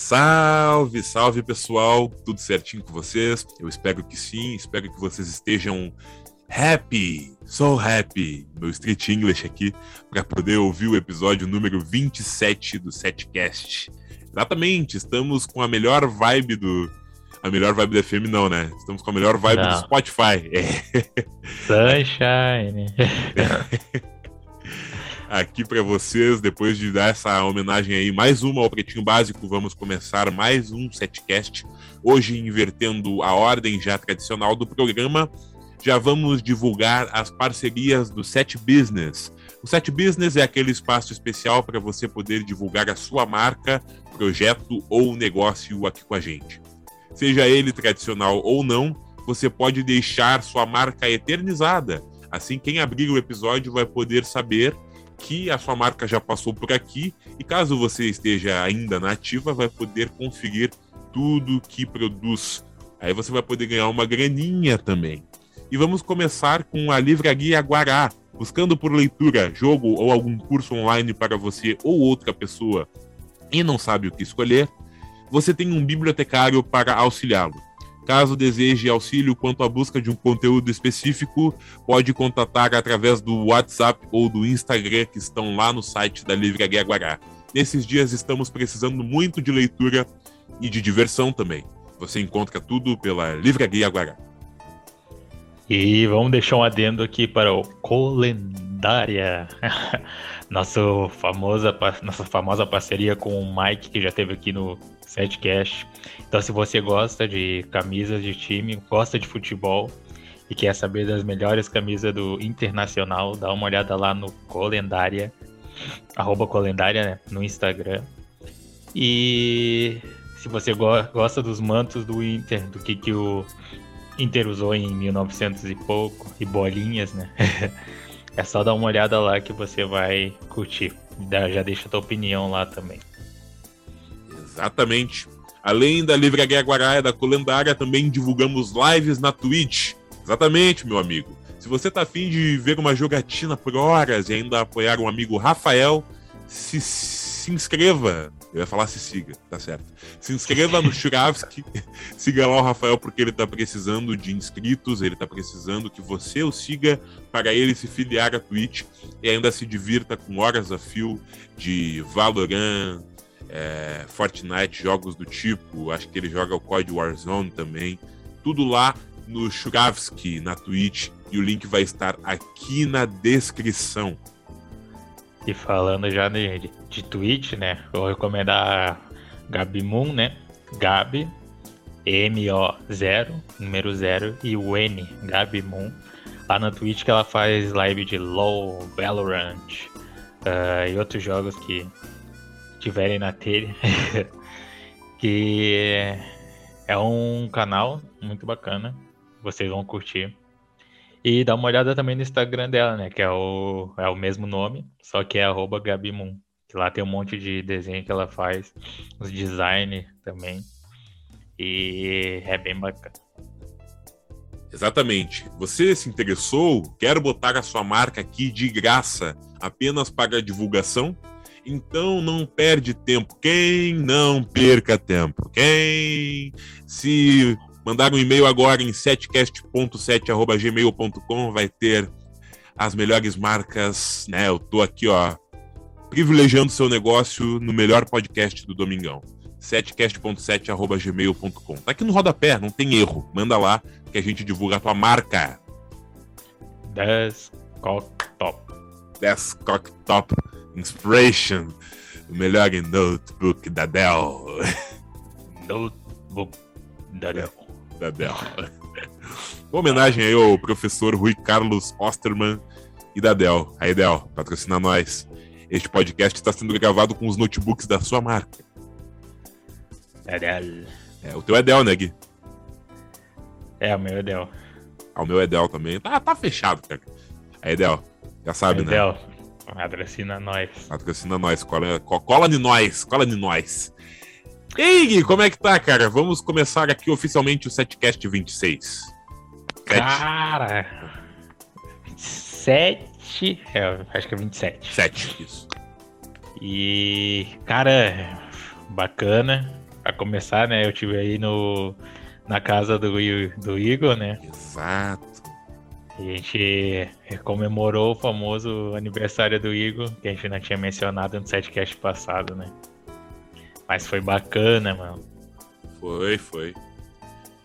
Salve, salve pessoal, tudo certinho com vocês? Eu espero que sim, espero que vocês estejam happy, so happy, meu Street English aqui, para poder ouvir o episódio número 27 do Setcast. Exatamente, estamos com a melhor vibe do. A melhor vibe da FM, não, né? Estamos com a melhor vibe não. do Spotify. É. Sunshine. aqui para vocês, depois de dar essa homenagem aí, mais uma ao Pretinho Básico, vamos começar mais um setcast. Hoje, invertendo a ordem já tradicional do programa, já vamos divulgar as parcerias do Set Business. O Set Business é aquele espaço especial para você poder divulgar a sua marca, projeto ou negócio aqui com a gente. Seja ele tradicional ou não, você pode deixar sua marca eternizada. Assim, quem abrir o episódio vai poder saber que a sua marca já passou por aqui e caso você esteja ainda na ativa, vai poder conferir tudo que produz. Aí você vai poder ganhar uma graninha também. E vamos começar com a Livraria Guará, buscando por leitura, jogo ou algum curso online para você ou outra pessoa e não sabe o que escolher, você tem um bibliotecário para auxiliá-lo. Caso deseje auxílio quanto à busca de um conteúdo específico, pode contatar através do WhatsApp ou do Instagram que estão lá no site da Livraria Guará. Nesses dias estamos precisando muito de leitura e de diversão também. Você encontra tudo pela Livraria Guará. E vamos deixar um adendo aqui para o Colendária. Nosso famosa, nossa famosa parceria com o Mike, que já esteve aqui no Setcast. Então, se você gosta de camisas de time, gosta de futebol e quer saber das melhores camisas do Internacional, dá uma olhada lá no Colendária, arroba Colendária né, no Instagram. E se você go gosta dos mantos do Inter, do que, que o Inter usou em 1900 e pouco, e bolinhas, né? é só dar uma olhada lá que você vai curtir. Já deixa a tua opinião lá também. Exatamente. Além da Livraria Guaraia da Colendária, também divulgamos lives na Twitch. Exatamente, meu amigo. Se você tá afim de ver uma jogatina por horas e ainda apoiar um amigo Rafael, se, se inscreva. Eu ia falar se siga, tá certo. Se inscreva no Churavski, siga lá o Rafael porque ele tá precisando de inscritos, ele tá precisando que você o siga para ele se filiar à Twitch e ainda se divirta com horas a fio de Valorant, é, Fortnite, jogos do tipo. Acho que ele joga o Code Warzone também. Tudo lá no Churavski, na Twitch. E o link vai estar aqui na descrição. E falando já de, de Twitch, né? Vou recomendar Gabi Moon, né? Gabi, M-O-0, número 0, e o N, Gabi Moon. Lá na Twitch que ela faz live de LoL, Valorant uh, e outros jogos que tiverem na telha, que é um canal muito bacana, vocês vão curtir. E dá uma olhada também no Instagram dela, né? Que é o, é o mesmo nome, só que é arroba. Que lá tem um monte de desenho que ela faz, os design também. E é bem bacana. Exatamente. Você se interessou? Quer botar a sua marca aqui de graça apenas para divulgação? Então não perde tempo. Quem não perca tempo? Quem se mandar um e-mail agora em setcast.7@gmail.com vai ter as melhores marcas, né? Eu tô aqui, ó, privilegiando seu negócio no melhor podcast do Domingão. setcast.7@gmail.com. Tá aqui no rodapé, não tem erro. Manda lá que a gente divulga a tua marca. Desktop. Desktop. Inspiration, o melhor notebook da Dell. Notebook da Dell. Da Dell. Uma homenagem aí ao professor Rui Carlos Osterman e da Dell. Aí, Dell, patrocina nós. Este podcast está sendo gravado com os notebooks da sua marca. É Dell. É, o teu é Dell, né, Gui? É, o meu é Dell. Ah, o meu é Dell também. Tá, tá fechado, cara. Aí, Dell, já sabe, é né? Dell, Patrocina nós. Patrocina nós. Cola, cola de nós. Cola de nós. Ei, Gui, como é que tá, cara? Vamos começar aqui oficialmente o Setcast 26. Cara. 27. É, acho que é 27. 7, isso. E, cara, bacana. pra começar, né? Eu tive aí no, na casa do, do Igor, né? Exato. E a gente comemorou o famoso aniversário do Igor, que a gente não tinha mencionado no setcast passado, né? Mas foi bacana, mano. Foi, foi.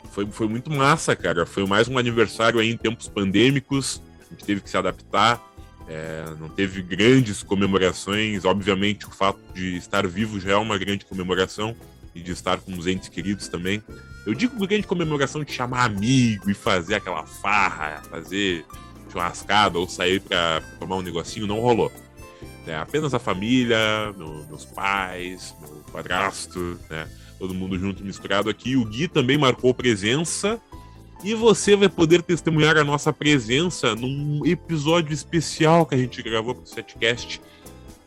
Foi, foi muito massa, cara. Foi mais um aniversário aí em tempos pandêmicos. A gente teve que se adaptar. É, não teve grandes comemorações. Obviamente, o fato de estar vivo já é uma grande comemoração e de estar com os entes queridos também. Eu digo grande comemoração de chamar amigo e fazer aquela farra, fazer churrascada ou sair para tomar um negocinho, não rolou. É, apenas a família, meu, meus pais, meu padrasto, né? Todo mundo junto misturado aqui. O Gui também marcou presença e você vai poder testemunhar a nossa presença num episódio especial que a gente gravou para o Setcast,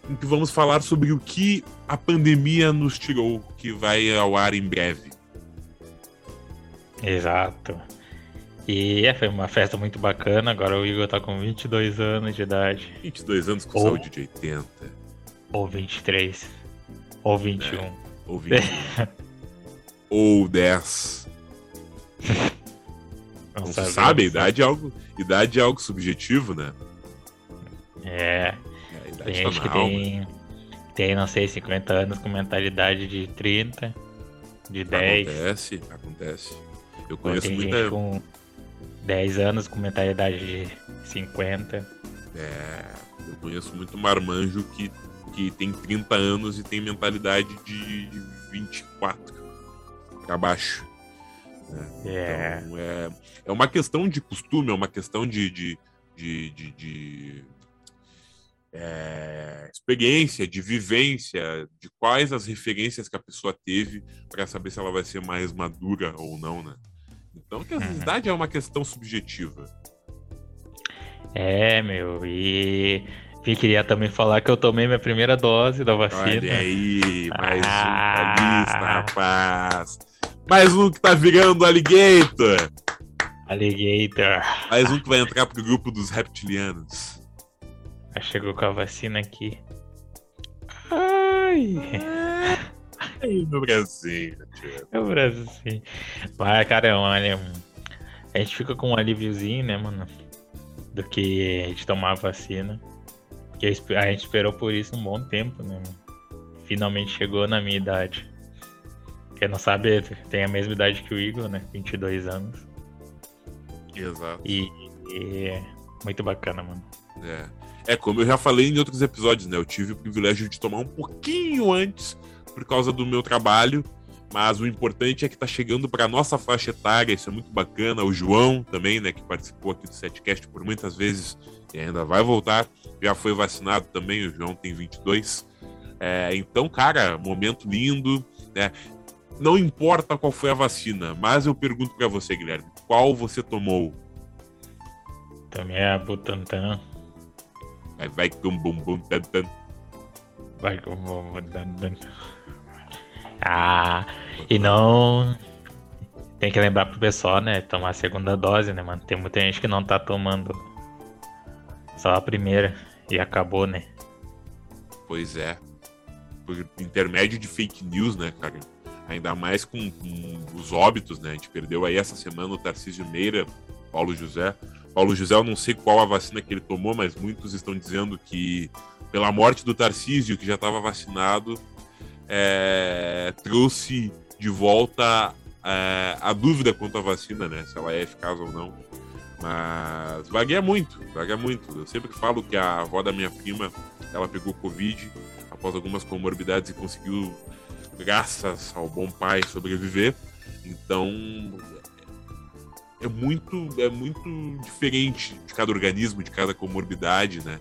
em que vamos falar sobre o que a pandemia nos tirou, que vai ao ar em breve. Exato. E é, foi uma festa muito bacana. Agora o Igor tá com 22 anos de idade. 22 anos com ou, saúde de 80. Ou 23. Ou 21. É, ou 21. ou 10. Não, não sabe, sabe, idade é, algo, idade é algo subjetivo, né? É. é tem tá gente que tem, tem, não sei, 50 anos com mentalidade de 30, de 10. Acontece, acontece. Eu conheço muita. Gente com 10 anos com mentalidade de 50. É. Eu conheço muito marmanjo que, que tem 30 anos e tem mentalidade de, de 24 para baixo. Né? É. Então, é, é uma questão de costume, é uma questão de, de, de, de, de é, experiência, de vivência, de quais as referências que a pessoa teve para saber se ela vai ser mais madura ou não, né? Então, que a uhum. idade é uma questão subjetiva. É, meu, e e queria também falar que eu tomei minha primeira dose da vacina. Olha aí, mais ah. um lista, rapaz. Mais um que tá virando alligator. Alligator. Mais um que vai entrar pro grupo dos reptilianos. Já chegou com a vacina aqui. Ai. No Brasil. No Brasil. Mas, cara, olha, a gente fica com um alíviozinho, né, mano? Do que a gente tomar a vacina. Porque a gente esperou por isso um bom tempo, né, mano? Finalmente chegou na minha idade. Quem não sabe, tem a mesma idade que o Igor, né? 22 anos. Exato. E, e muito bacana, mano. É. é, como eu já falei em outros episódios, né? Eu tive o privilégio de tomar um pouquinho antes por causa do meu trabalho. Mas o importante é que tá chegando para nossa faixa etária, isso é muito bacana. O João também, né, que participou aqui do Setcast por muitas vezes e ainda vai voltar, já foi vacinado também. O João tem 22. É, então, cara, momento lindo, né? Não importa qual foi a vacina, mas eu pergunto para você, Guilherme, qual você tomou? Também é a Butantan. Vai, vai com bumbum tantan. Vai com bumbum tantan. Ah, e não. Tem que lembrar pro pessoal, né? Tomar a segunda dose, né, mano? Tem muita gente que não tá tomando só a primeira e acabou, né? Pois é. Por intermédio de fake news, né, cara? ainda mais com, com, os óbitos, né? A gente perdeu aí essa semana o Tarcísio Meira, Paulo José. Paulo José, eu não sei qual a vacina que ele tomou, mas muitos estão dizendo que pela morte do Tarcísio, que já estava vacinado, é, trouxe de volta é, a dúvida quanto à vacina, né? Se ela é eficaz ou não. Mas vagueia muito, vagueia muito. Eu sempre falo que a avó da minha prima, ela pegou Covid após algumas comorbidades e conseguiu graças ao bom pai, sobreviver. Então é muito, é muito diferente de cada organismo, de cada comorbidade, né?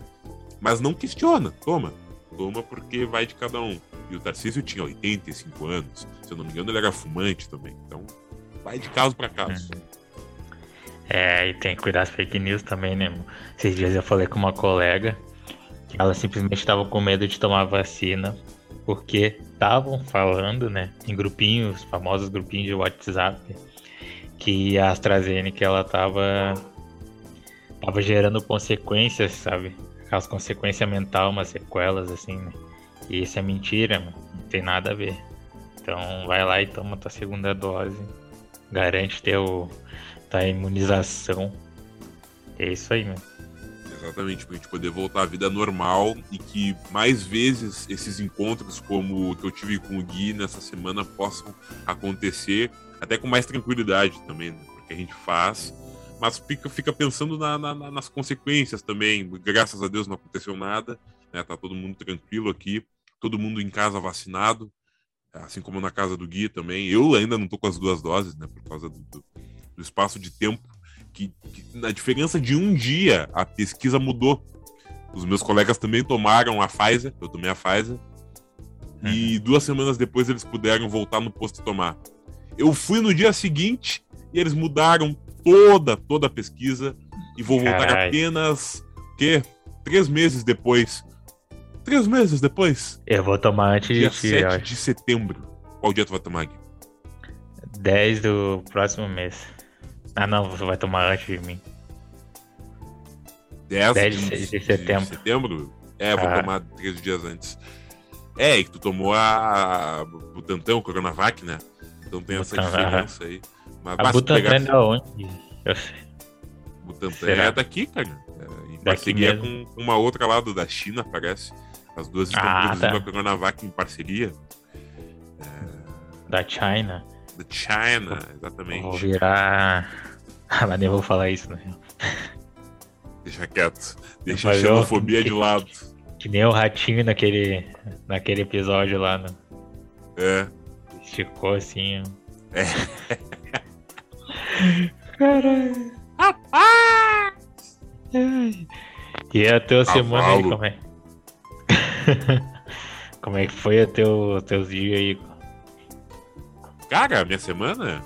Mas não questiona, toma. Toma porque vai de cada um. E o Tarcísio tinha 85 anos, se eu não me engano, ele era fumante também. Então, vai de caso para caso. É, e tem que cuidar das fake news também, né? Esses dias eu falei com uma colega que ela simplesmente estava com medo de tomar vacina porque estavam falando, né, em grupinhos, famosos grupinhos de WhatsApp, que a AstraZeneca ela tava tava gerando consequências, sabe? Aquelas consequências mentais, umas sequelas assim, né? E isso é mentira, mano. Não tem nada a ver. Então vai lá e toma tua segunda dose. Garante teu, tua imunização. É isso aí, mano. Exatamente, pra gente poder voltar à vida normal e que mais vezes esses encontros como o que eu tive com o Gui nessa semana possam acontecer, até com mais tranquilidade também, né? porque a gente faz, mas fica, fica pensando na, na, nas consequências também. Graças a Deus não aconteceu nada, né? tá todo mundo tranquilo aqui, todo mundo em casa vacinado, assim como na casa do Gui também. Eu ainda não tô com as duas doses, né, por causa do, do, do espaço de tempo que, que, na diferença de um dia a pesquisa mudou. Os meus colegas também tomaram a Pfizer, eu tomei a Pfizer, uhum. e duas semanas depois eles puderam voltar no posto tomar. Eu fui no dia seguinte e eles mudaram toda, toda a pesquisa e vou voltar Carai. apenas, que Três meses depois. Três meses depois? Eu vou tomar antes dia de ti, 7 de setembro. Qual dia tu vai tomar, Gui? 10 do próximo mês. Ah, não, você vai tomar antes de mim. 10, 10 de, de, setembro. De setembro? É, vou ah. tomar 13 dias antes. É, e que tu tomou a Butantan, o Coronavac, né? Então tem essa Butantan, diferença aí. Mas, a Butantan pegar... é da onde? Eu sei. Butantan Será? é daqui, cara. É, em parceria com uma outra lá da China, parece. As duas estão ah, produzindo tá. a Coronavac em parceria. É... Da China. Da China, exatamente. Vou virar ah, mas nem vou falar isso, né? Deixa quieto. Deixa a xenofobia de lado. Que nem o ratinho naquele, naquele episódio lá, né? É. Esticou assim. É. Caralho. Rapaz! E a tua semana aí, como é? como é que foi a teu, teus dias aí? Cara, minha semana?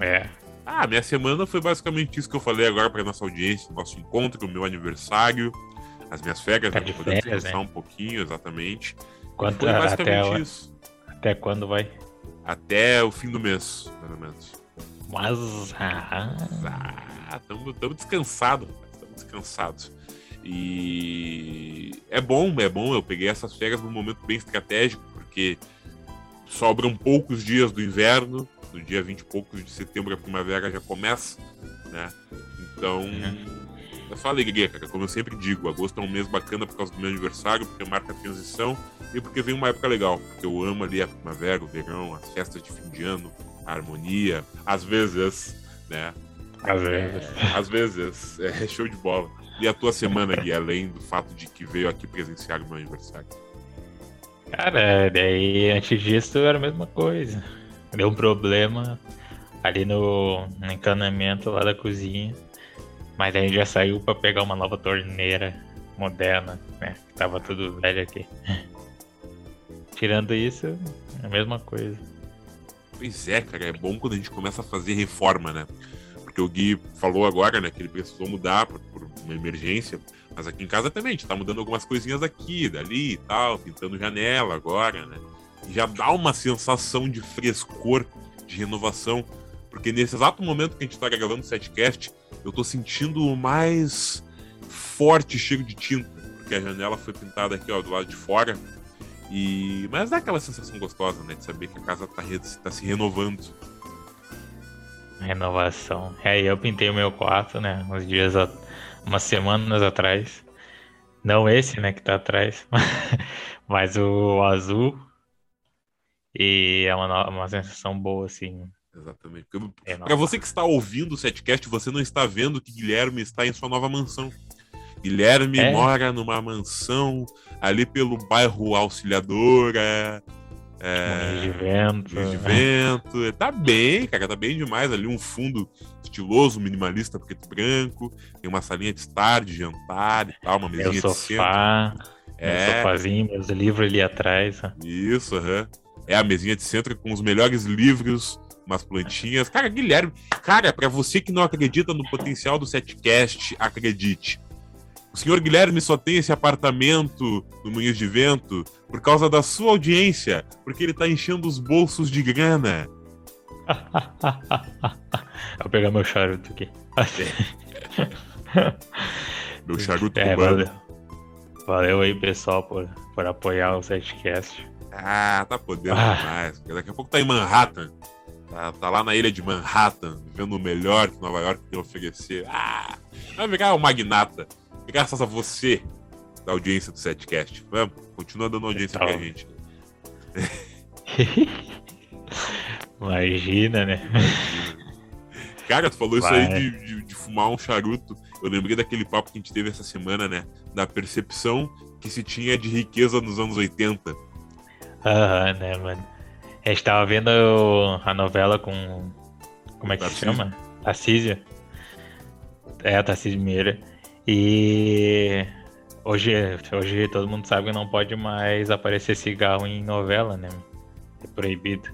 É. Ah, minha semana foi basicamente isso que eu falei agora para nossa audiência, nosso encontro, o meu aniversário, as minhas férias, tá né, poder descansar né? um pouquinho, exatamente. Quanto, foi basicamente até, isso. Até quando vai? Até o fim do mês, mais ou menos. Mas. Ah, estamos descansados, estamos descansados. E é bom, é bom. Eu peguei essas férias num momento bem estratégico, porque sobram poucos dias do inverno, do dia 20 e poucos de setembro a primavera já começa, né? Então, é só alegria, cara. Como eu sempre digo, agosto é um mês bacana por causa do meu aniversário, porque marca a transição e porque vem uma época legal. Porque eu amo ali a primavera, o verão, as festas de fim de ano, a harmonia, às vezes, né? Às vezes. Às vezes, é show de bola. E a tua semana, Gui, além do fato de que veio aqui presenciar o meu aniversário? Cara, daí antes disso era a mesma coisa deu um problema ali no, no encanamento lá da cozinha. Mas a gente já saiu para pegar uma nova torneira moderna, né? Que tava tudo velho aqui. Tirando isso, é a mesma coisa. Pois é, cara, é bom quando a gente começa a fazer reforma, né? Porque o Gui falou agora, né, que ele precisou mudar por, por uma emergência. Mas aqui em casa também, a gente tá mudando algumas coisinhas aqui, dali e tal, pintando janela agora, né? já dá uma sensação de frescor, de renovação, porque nesse exato momento que a gente está gravando o setcast, eu estou sentindo o mais forte cheiro de tinta, porque a janela foi pintada aqui ó, do lado de fora. E mas dá aquela sensação gostosa, né, de saber que a casa está tá se renovando. Renovação. É, eu pintei o meu quarto, né, uns dias, umas semanas atrás. Não esse, né, que tá atrás, mas o azul e é uma, uma sensação boa, assim. Exatamente. É, Para você que está ouvindo o setcast, você não está vendo que Guilherme está em sua nova mansão. Guilherme é. mora numa mansão ali pelo bairro Auxiliadora. É, de vento. de vento. Tá bem, cara, tá bem demais ali. Um fundo estiloso, minimalista, preto e branco. Tem uma salinha de estar, de jantar e tal, uma mesinha Meu sofá, de centro. É. sofazinho, meus livros ali atrás. Isso, aham. Uhum é a mesinha de centro com os melhores livros, umas plantinhas. Cara, Guilherme, cara, para você que não acredita no potencial do Setcast, acredite. O senhor Guilherme só tem esse apartamento no Moinhos de Vento por causa da sua audiência, porque ele tá enchendo os bolsos de grana. Vou pegar meu charuto aqui. meu charuto é, valeu. valeu aí, pessoal, por, por apoiar o Setcast. Ah, tá podendo ah. demais. Daqui a pouco tá em Manhattan. Tá, tá, lá na ilha de Manhattan, vivendo o melhor que Nova York tem a oferecer. Ah, vai virar o magnata. Graças a você, da audiência do Setcast. Vamos, continua dando audiência pra gente. Imagina, né? Cara, tu falou Vai. isso aí de, de, de, fumar um charuto. Eu lembrei daquele papo que a gente teve essa semana, né? Da percepção que se tinha de riqueza nos anos 80. Aham, né, mano? A gente tava vendo a novela com. Como é que Tarcísio. se chama? Tarcísio. É, a Tarcísio Meira. E hoje, hoje todo mundo sabe que não pode mais aparecer cigarro em novela, né? É proibido.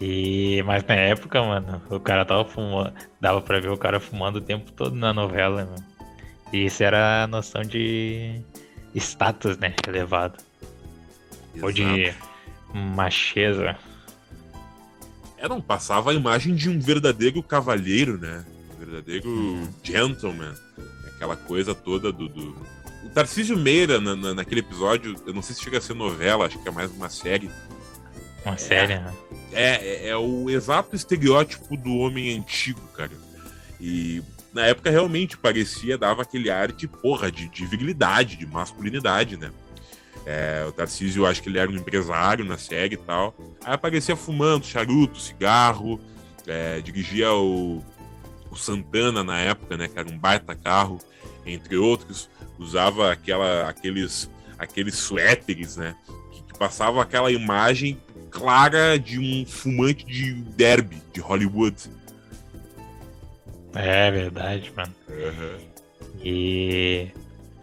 E, mas na época, mano, o cara tava fumando. Dava pra ver o cara fumando o tempo todo na novela, mano. E isso era a noção de status, né? Elevado. Exato. Ou de macheza. É, não passava a imagem de um verdadeiro cavalheiro, né? Um verdadeiro hum. gentleman. Aquela coisa toda do. do... O Tarcísio Meira, na, na, naquele episódio, eu não sei se chega a ser novela, acho que é mais uma série. Uma série, né? É, é, é o exato estereótipo do homem antigo, cara. E na época realmente parecia, dava aquele ar de porra, de, de virilidade, de masculinidade, né? É, o Tarcísio, eu acho que ele era um empresário na série e tal. Aí aparecia fumando charuto, cigarro, é, dirigia o, o Santana na época, né? Que era um baita carro, entre outros. Usava aquela, aqueles, aqueles suéteres, né? Que, que passava aquela imagem clara de um fumante de derby, de Hollywood. É verdade, mano. Uhum. E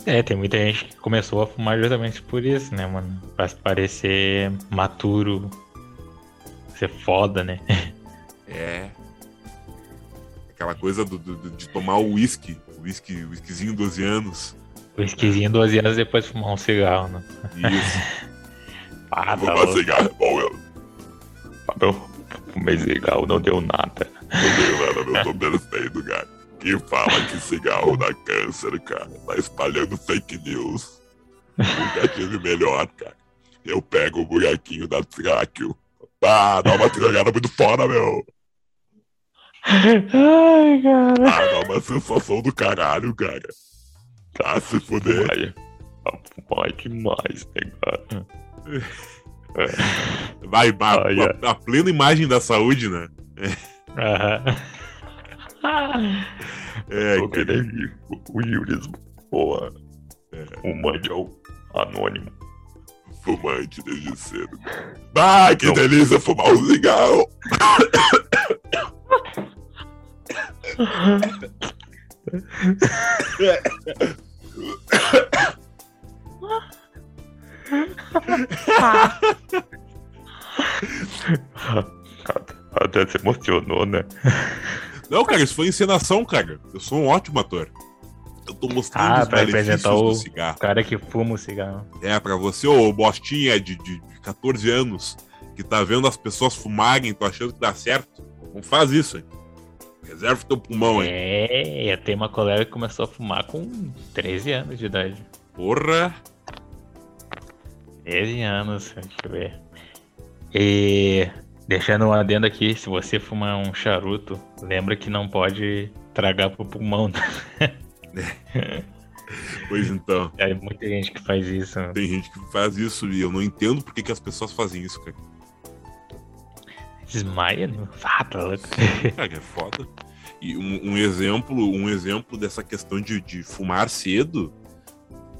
é, tem muita gente que começou a fumar justamente por isso, né, mano? Pra parecer maturo, ser foda, né? É. Aquela coisa do, do de tomar o uísque, o whisky, whiskyzinho 12 anos. Whiskyzinho 12 anos depois fumar um cigarro, né? Isso. ah, tá fumar cigarro é bom, meu. Eu fumei cigarro, não deu nada. Não deu nada, meu. Tô merecendo, cara que fala que cigarro dá câncer, cara. Tá espalhando fake news. O gatilho melhor, cara. Eu pego o buraquinho da tráqueo. Ah, dá uma tragada muito fora, meu. Ai, cara. Ah, dá uma sensação do caralho, cara. Tá se fuder. Vai, vai demais, né, cara? Vai, vai a, a, a plena imagem da saúde, né? Aham. É, Tô querendo o Yurismo. Boa. É. Fumante ao anônimo. Fumante desde cedo. Ah, que Não. delícia fumar um cigarro! Até se emocionou, né? Não, cara, isso foi encenação, cara. Eu sou um ótimo ator. Eu tô mostrando ah, os benefícios o do cigarro. cara que fuma o cigarro. É, pra você, ô bostinha de, de 14 anos, que tá vendo as pessoas fumarem, tô achando que dá certo. Não faz isso, hein? Reserva o teu pulmão, hein? É, eu tenho uma colega que começou a fumar com 13 anos de idade. Porra! 13 anos, deixa eu ver. E Deixando um adendo aqui, se você fumar um charuto, lembra que não pode tragar pro pulmão. Né? pois então. É muita gente que faz isso. Né? Tem gente que faz isso e eu não entendo por que, que as pessoas fazem isso, cara. Desmaia, né? Tá louco. Cara, é foda. E um, um, exemplo, um exemplo dessa questão de, de fumar cedo,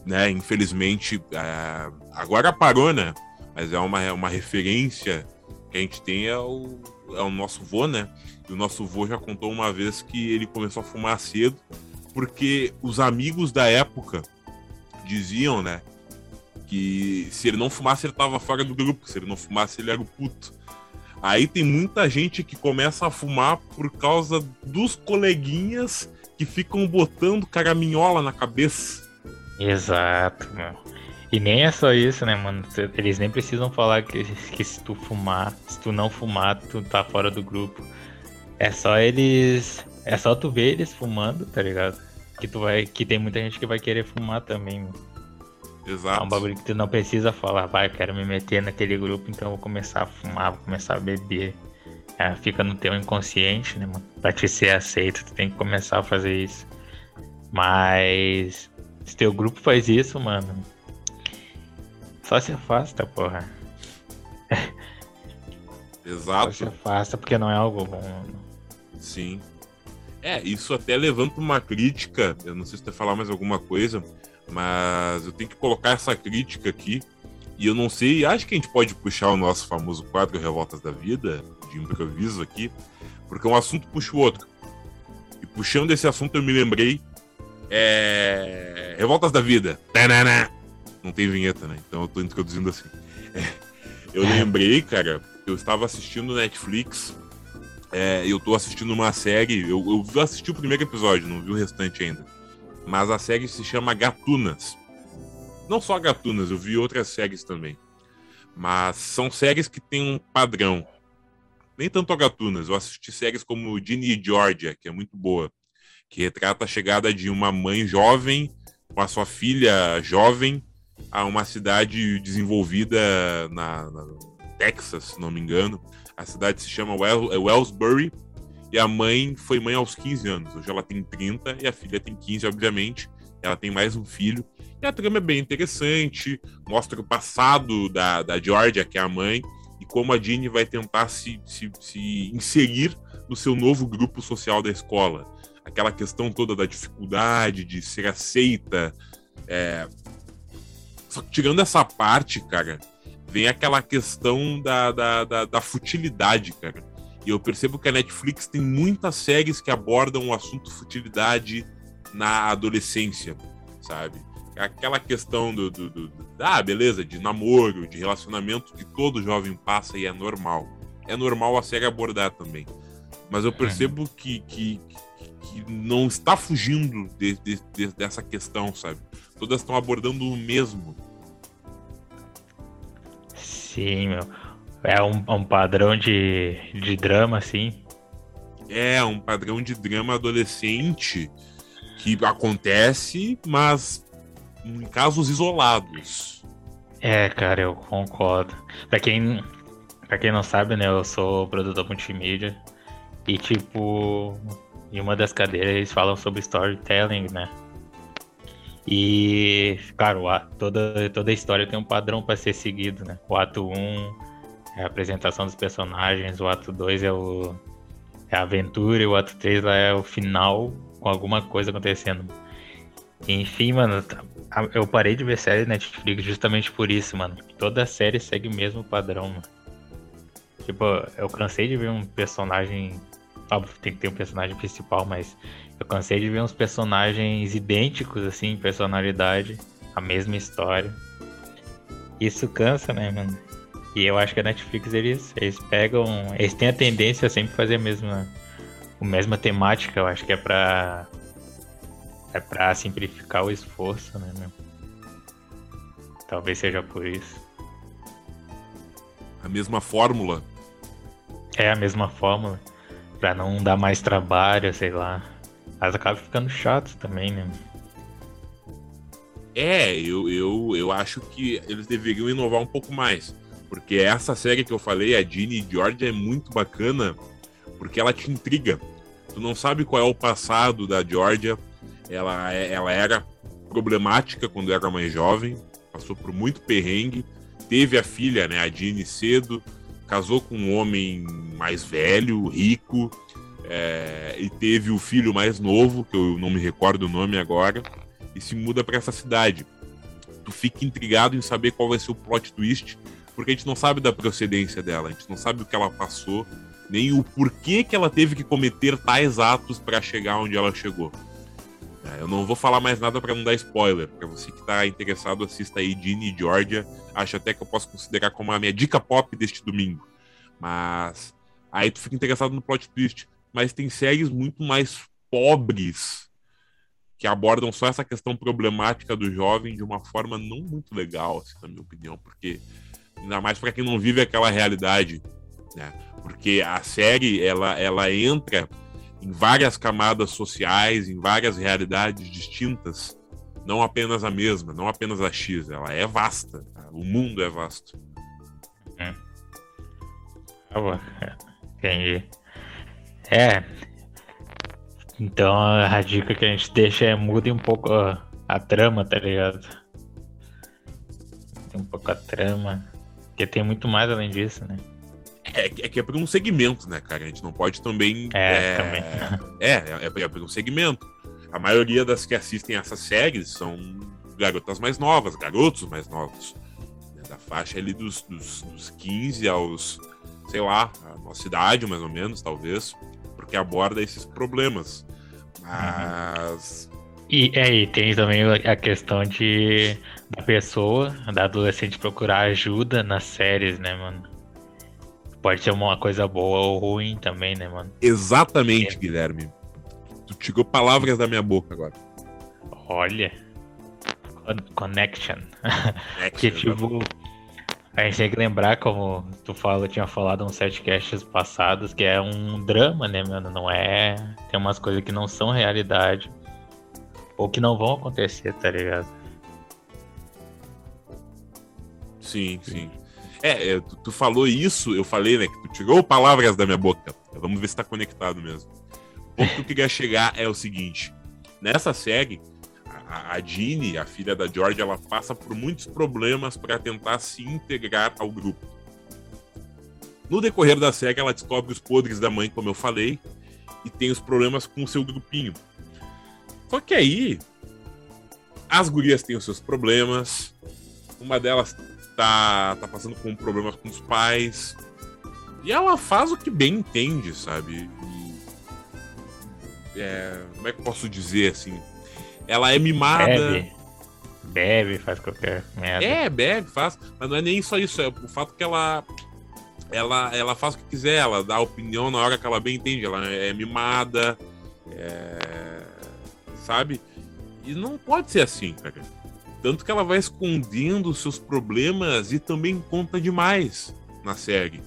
né? Infelizmente, é, agora parou, né? Mas é uma, é uma referência que a gente tem é o, é o nosso vô, né? E o nosso vô já contou uma vez que ele começou a fumar cedo, porque os amigos da época diziam, né? Que se ele não fumasse, ele tava fora do grupo. Se ele não fumasse, ele era o puto. Aí tem muita gente que começa a fumar por causa dos coleguinhas que ficam botando caraminhola na cabeça. Exato, mano. E nem é só isso, né, mano? Eles nem precisam falar que, que se tu fumar, se tu não fumar, tu tá fora do grupo. É só eles. É só tu ver eles fumando, tá ligado? Que tu vai. Que tem muita gente que vai querer fumar também, mano. Exato. É um bagulho que tu não precisa falar, vai, eu quero me meter naquele grupo, então eu vou começar a fumar, vou começar a beber. É, fica no teu inconsciente, né, mano? Pra te ser aceito, tu tem que começar a fazer isso. Mas se teu grupo faz isso, mano, só se afasta, porra. Exato. Só se afasta porque não é algo bom. Sim. É, isso até levanta uma crítica. Eu não sei se você falar mais alguma coisa, mas eu tenho que colocar essa crítica aqui. E eu não sei, acho que a gente pode puxar o nosso famoso quadro Revoltas da Vida, de improviso aqui, porque um assunto puxa o outro. E puxando esse assunto, eu me lembrei. É... Revoltas da Vida. Não tem vinheta, né? Então eu tô introduzindo assim. É... Eu lembrei, cara, eu estava assistindo Netflix. É, eu tô assistindo uma série. Eu, eu assisti o primeiro episódio, não vi o restante ainda. Mas a série se chama Gatunas. Não só Gatunas, eu vi outras séries também. Mas são séries que têm um padrão. Nem tanto a Gatunas, eu assisti séries como Ginny e Georgia, que é muito boa. Que retrata a chegada de uma mãe jovem com a sua filha jovem a uma cidade desenvolvida na, na Texas, se não me engano. A cidade se chama well, Wellsbury e a mãe foi mãe aos 15 anos. Hoje ela tem 30 e a filha tem 15, obviamente. Ela tem mais um filho. E a trama é bem interessante, mostra o passado da, da Georgia, que é a mãe, e como a Jeannie vai tentar se, se, se inserir no seu novo grupo social da escola. Aquela questão toda da dificuldade de ser aceita. É... Só que tirando essa parte, cara, vem aquela questão da, da, da, da futilidade, cara. E eu percebo que a Netflix tem muitas séries que abordam o assunto futilidade na adolescência, sabe? Aquela questão do, do, do, do, ah, beleza, de namoro, de relacionamento que todo jovem passa e é normal. É normal a série abordar também. Mas eu percebo que, que, que não está fugindo de, de, de, dessa questão, sabe? Todas estão abordando o mesmo. Sim, meu. É um, um padrão de, de drama, assim. É, um padrão de drama adolescente que acontece, mas em casos isolados. É, cara, eu concordo. Pra quem, pra quem não sabe, né, eu sou produtor multimídia. E, tipo, em uma das cadeiras eles falam sobre storytelling, né? E, claro, toda, toda a história tem um padrão para ser seguido, né? O ato 1 é a apresentação dos personagens, o ato 2 é, é a aventura, e o ato 3 lá é o final com alguma coisa acontecendo. Enfim, mano, tá, eu parei de ver série Netflix justamente por isso, mano. Toda série segue o mesmo padrão, mano. Tipo, eu cansei de ver um personagem. Óbvio, tem que ter um personagem principal, mas eu cansei de ver uns personagens idênticos, assim, personalidade, a mesma história. Isso cansa, né, mano? E eu acho que a Netflix, eles, eles pegam. Eles têm a tendência a sempre fazer a mesma, a mesma temática, eu acho que é pra. É pra simplificar o esforço, né, meu? Talvez seja por isso. A mesma fórmula. É a mesma fórmula. Pra não dar mais trabalho, sei lá. Mas acaba ficando chato também, né? É, eu, eu, eu acho que eles deveriam inovar um pouco mais. Porque essa série que eu falei, a Ginny e George, é muito bacana porque ela te intriga. Tu não sabe qual é o passado da Georgia. Ela, é, ela era problemática quando era mais jovem, passou por muito perrengue, teve a filha, né, a Ginny cedo, casou com um homem mais velho, rico, é, e teve o filho mais novo, que eu não me recordo o nome agora, e se muda para essa cidade. Tu fica intrigado em saber qual vai ser o plot twist, porque a gente não sabe da procedência dela, a gente não sabe o que ela passou, nem o porquê que ela teve que cometer tais atos para chegar onde ela chegou. É, eu não vou falar mais nada para não dar spoiler. Para você que está interessado, assista aí Ginny e Georgia. Acho até que eu posso considerar como a minha dica pop deste domingo. Mas aí tu fica interessado no plot twist. Mas tem séries muito mais pobres que abordam só essa questão problemática do jovem de uma forma não muito legal, assim, na minha opinião, porque ainda mais para quem não vive aquela realidade né? Porque a série ela, ela entra em várias camadas sociais, em várias realidades distintas não apenas a mesma, não apenas a X, ela é vasta. Tá? O mundo é vasto. Hum. Entendi. É. Então a dica que a gente deixa é mude um pouco a, a trama, tá ligado? Tem um pouco a trama. Porque tem muito mais além disso, né? É, é que é por um segmento, né, cara? A gente não pode também. É, é também. É, é, é por um segmento. A maioria das que assistem essas séries são garotas mais novas, garotos mais novos. Né, da faixa ali dos, dos, dos 15 aos, sei lá, a nossa idade, mais ou menos, talvez. Porque aborda esses problemas. Mas. E aí, tem também a questão de da pessoa, da adolescente procurar ajuda nas séries, né, mano? Pode ser uma coisa boa ou ruim também, né, mano? Exatamente, é. Guilherme. Tu tirou palavras da minha boca agora. Olha. Connection. Connection que tipo. A gente tem que lembrar, como tu fala, tinha falado uns setcasts passados, que é um drama, né, mano? Não é. Tem umas coisas que não são realidade. Ou que não vão acontecer, tá ligado? Sim, sim. É, é tu, tu, falou isso, eu falei, né? Que tu tirou palavras da minha boca. Vamos ver se tá conectado mesmo. O ponto que eu queria chegar é o seguinte: nessa série, a, a Jeannie, a filha da George, ela passa por muitos problemas para tentar se integrar ao grupo. No decorrer da série, ela descobre os podres da mãe, como eu falei, e tem os problemas com o seu grupinho. Só que aí, as gurias têm os seus problemas. Uma delas tá, tá passando com problemas com os pais. E ela faz o que bem entende, sabe? E, é, como é que eu posso dizer assim? Ela é mimada. Bebe. Bebe, faz qualquer merda. É, bebe, faz. Mas não é nem só isso, é o fato que ela. Ela, ela faz o que quiser, ela dá opinião na hora que ela bem entende. Ela é mimada. É, sabe? E não pode ser assim, cara. Tanto que ela vai escondendo seus problemas e também conta demais na série.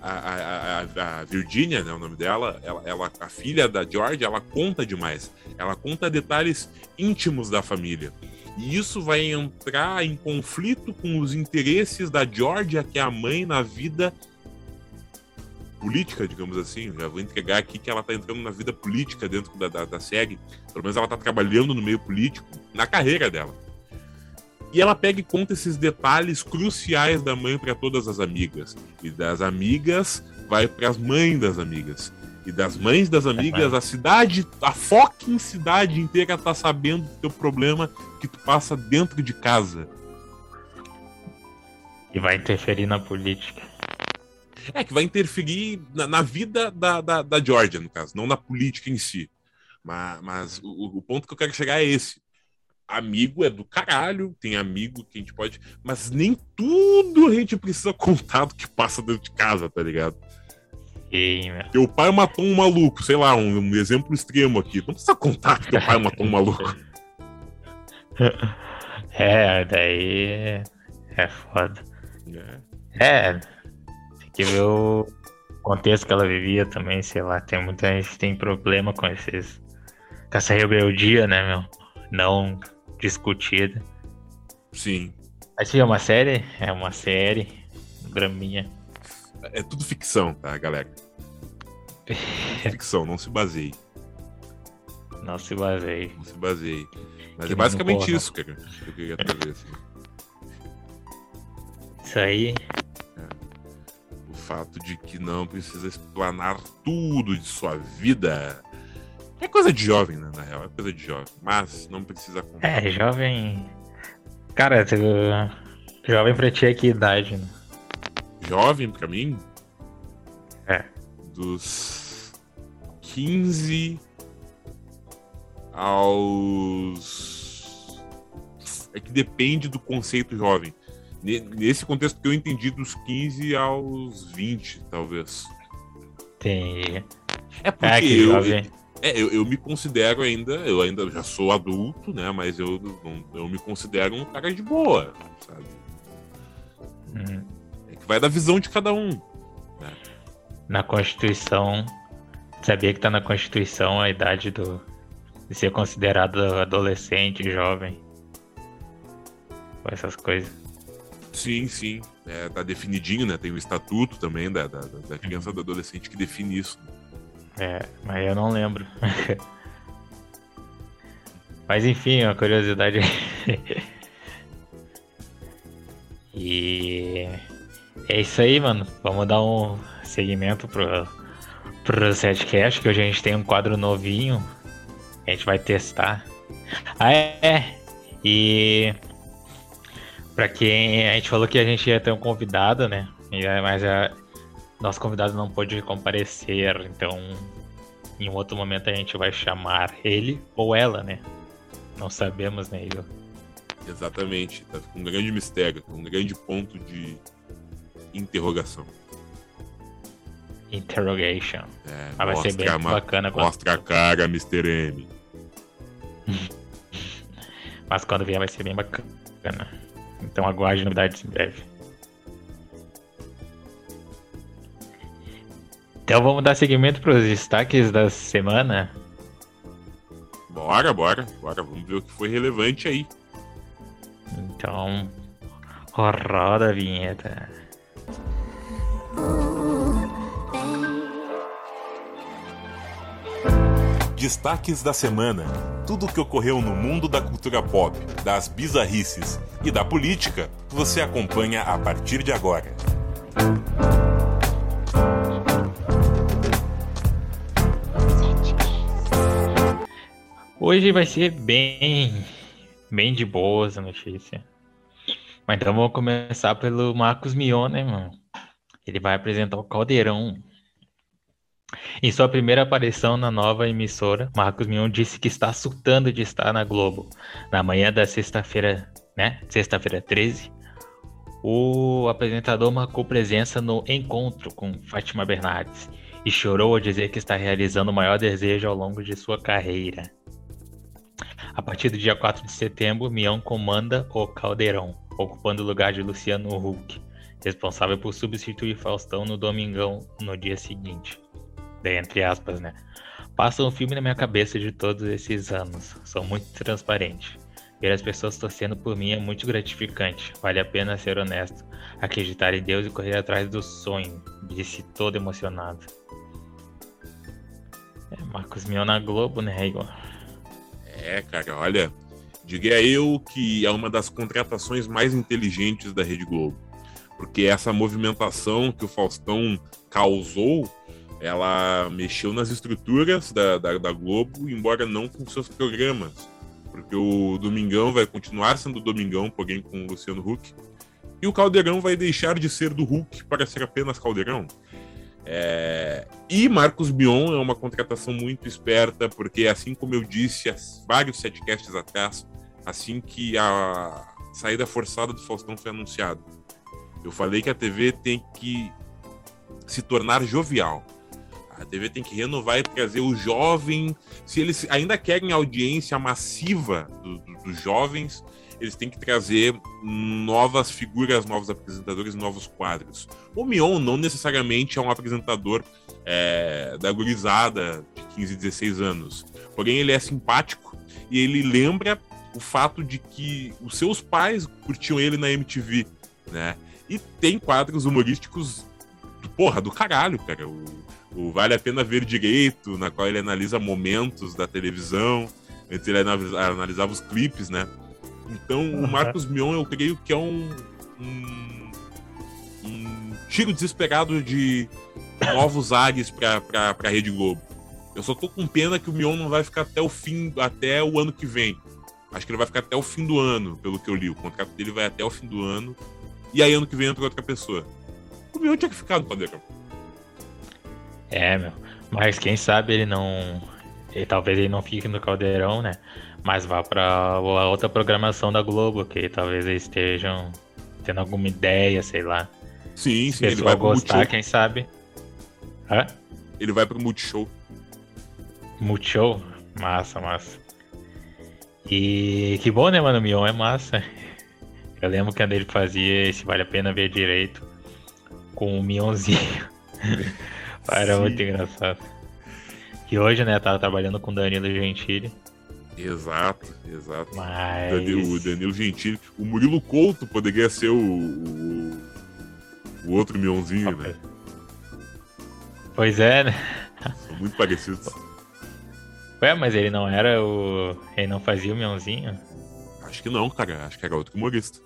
A, a, a, Virginia, né, o nome dela, ela, ela, a filha da George, ela conta demais. Ela conta detalhes íntimos da família. E isso vai entrar em conflito com os interesses da Georgia, que é a mãe, na vida política, digamos assim. Já vou entregar aqui que ela está entrando na vida política dentro da, da, da série. Pelo menos ela está trabalhando no meio político, na carreira dela. E ela pega e conta esses detalhes cruciais da mãe para todas as amigas. E das amigas vai para as mães das amigas. E das mães das amigas, a cidade, a fucking cidade inteira tá sabendo do teu problema que tu passa dentro de casa. E vai interferir na política. É, que vai interferir na, na vida da, da, da, Georgia, no caso, não na política em si. Mas, mas o, o ponto que eu quero chegar é esse amigo é do caralho, tem amigo que a gente pode. Mas nem tudo a gente precisa contar do que passa dentro de casa, tá ligado? Sim, Teu pai matou um maluco, sei lá, um, um exemplo extremo aqui. Não precisa contar que teu pai matou um maluco. É, daí é foda. É. é, tem que ver o contexto que ela vivia também, sei lá. Tem muita gente que tem problema com esses. Com essa rebeldia, né, meu? Não discutida. Sim. Mas é uma série? É uma série. Draminha. É tudo ficção, tá, galera? ficção, não se baseie. Não se baseie. Não se baseie. Mas que é basicamente isso, cara, que eu queria trazer. Assim. Isso aí. É. O fato de que não precisa explanar tudo de sua vida é coisa de jovem, né? Na real, é coisa de jovem. Mas não precisa contar. É, jovem. Cara, tu... jovem pra ti é que idade, né? Jovem pra mim? É. Dos 15 aos. É que depende do conceito jovem. Nesse contexto que eu entendi, dos 15 aos 20, talvez. Tem. É porque é eu, jovem. É, eu, eu me considero ainda, eu ainda já sou adulto, né? Mas eu, eu me considero um cara de boa, sabe? Uhum. É que vai da visão de cada um. Né? Na Constituição, sabia que tá na Constituição a idade do de ser considerado adolescente, jovem. Essas coisas. Sim, sim. É, tá definidinho, né? Tem o estatuto também da, da, da criança e do adolescente que define isso. É, mas eu não lembro. mas enfim, uma curiosidade. e é isso aí, mano. Vamos dar um segmento pro, pro setcast, que hoje a gente tem um quadro novinho. A gente vai testar. Ah, é. E para quem a gente falou que a gente ia ter um convidado, né? Mas a, nosso convidado não pôde comparecer, então em um outro momento a gente vai chamar ele ou ela, né? Não sabemos, né, Igor? Exatamente. Tá um grande mistério, um grande ponto de interrogação. Interrogation. É, Mas vai ser bem bacana. Quando... Mostra a cara, Mr. M. Mas quando vier vai ser bem bacana. Então aguarde novidades em breve. Então vamos dar seguimento para os destaques da semana. Bora, bora, bora. Vamos ver o que foi relevante aí. Então, roda a vinheta. Destaques da semana. Tudo o que ocorreu no mundo da cultura pop, das bizarrices e da política, você acompanha a partir de agora. Hoje vai ser bem, bem de boas a notícia. Mas então vamos começar pelo Marcos Mion, né, mano? Ele vai apresentar o Caldeirão em sua primeira aparição na nova emissora, Marcos Mion disse que está surtando de estar na Globo. Na manhã da sexta-feira, né? Sexta-feira 13, o apresentador marcou presença no encontro com Fátima Bernardes e chorou ao dizer que está realizando o maior desejo ao longo de sua carreira. A partir do dia 4 de setembro, Mion comanda o Caldeirão, ocupando o lugar de Luciano Huck, responsável por substituir Faustão no Domingão no dia seguinte entre aspas, né? Passa um filme na minha cabeça de todos esses anos. Sou muito transparente. Ver as pessoas torcendo por mim é muito gratificante. Vale a pena ser honesto, acreditar em Deus e correr atrás do sonho. Disse todo emocionado. É, Marcos Mion na Globo, né, Igor? É, cara, olha. Diga eu que é uma das contratações mais inteligentes da Rede Globo. Porque essa movimentação que o Faustão causou ela mexeu nas estruturas da, da, da, Globo, embora não com seus programas. Porque o Domingão vai continuar sendo Domingão, porém com o Luciano Huck. E o Caldeirão vai deixar de ser do Huck para ser apenas Caldeirão. É... E Marcos Bion é uma contratação muito esperta, porque assim como eu disse há vários setcasts atrás, assim que a saída forçada do Faustão foi anunciada, eu falei que a TV tem que se tornar jovial. A TV tem que renovar e trazer o jovem. Se eles ainda querem audiência massiva do, do, dos jovens, eles têm que trazer novas figuras, novos apresentadores, novos quadros. O Mion não necessariamente é um apresentador é, da gurizada de 15, 16 anos. Porém, ele é simpático e ele lembra o fato de que os seus pais curtiam ele na MTV, né? E tem quadros humorísticos, porra, do caralho, cara. O, o Vale a Pena Ver Direito, na qual ele analisa momentos da televisão, antes ele analisava os clipes, né? Então, o Marcos Mion, eu creio que é um, um, um tiro desesperado de novos ares para a Rede Globo. Eu só tô com pena que o Mion não vai ficar até o fim, até o ano que vem. Acho que ele vai ficar até o fim do ano, pelo que eu li. O contrato dele vai até o fim do ano. E aí, ano que vem, entra outra pessoa. O Mion tinha que ficar no Padrão. É, meu. Mas quem sabe ele não. E talvez ele não fique no caldeirão, né? Mas vá para a outra programação da Globo, que talvez eles estejam tendo alguma ideia, sei lá. Sim, sim, ele vai gostar, Multishow. quem sabe. Hã? Ele vai pro Multishow. Multishow? Massa, massa. E que bom, né, mano? O Mion é massa. Eu lembro que quando ele fazia esse Vale a Pena Ver Direito com o Mionzinho. Era Sim. muito engraçado. E hoje, né, tava trabalhando com Danilo Gentili. Exato, exato. Mas... O Danilo Gentili. O Murilo Couto poderia ser o, o, o outro Mionzinho, né? Pois é, né? São muito parecidos. Ué, mas ele não era o. Ele não fazia o Mionzinho? Acho que não, cara. Acho que era outro humorista.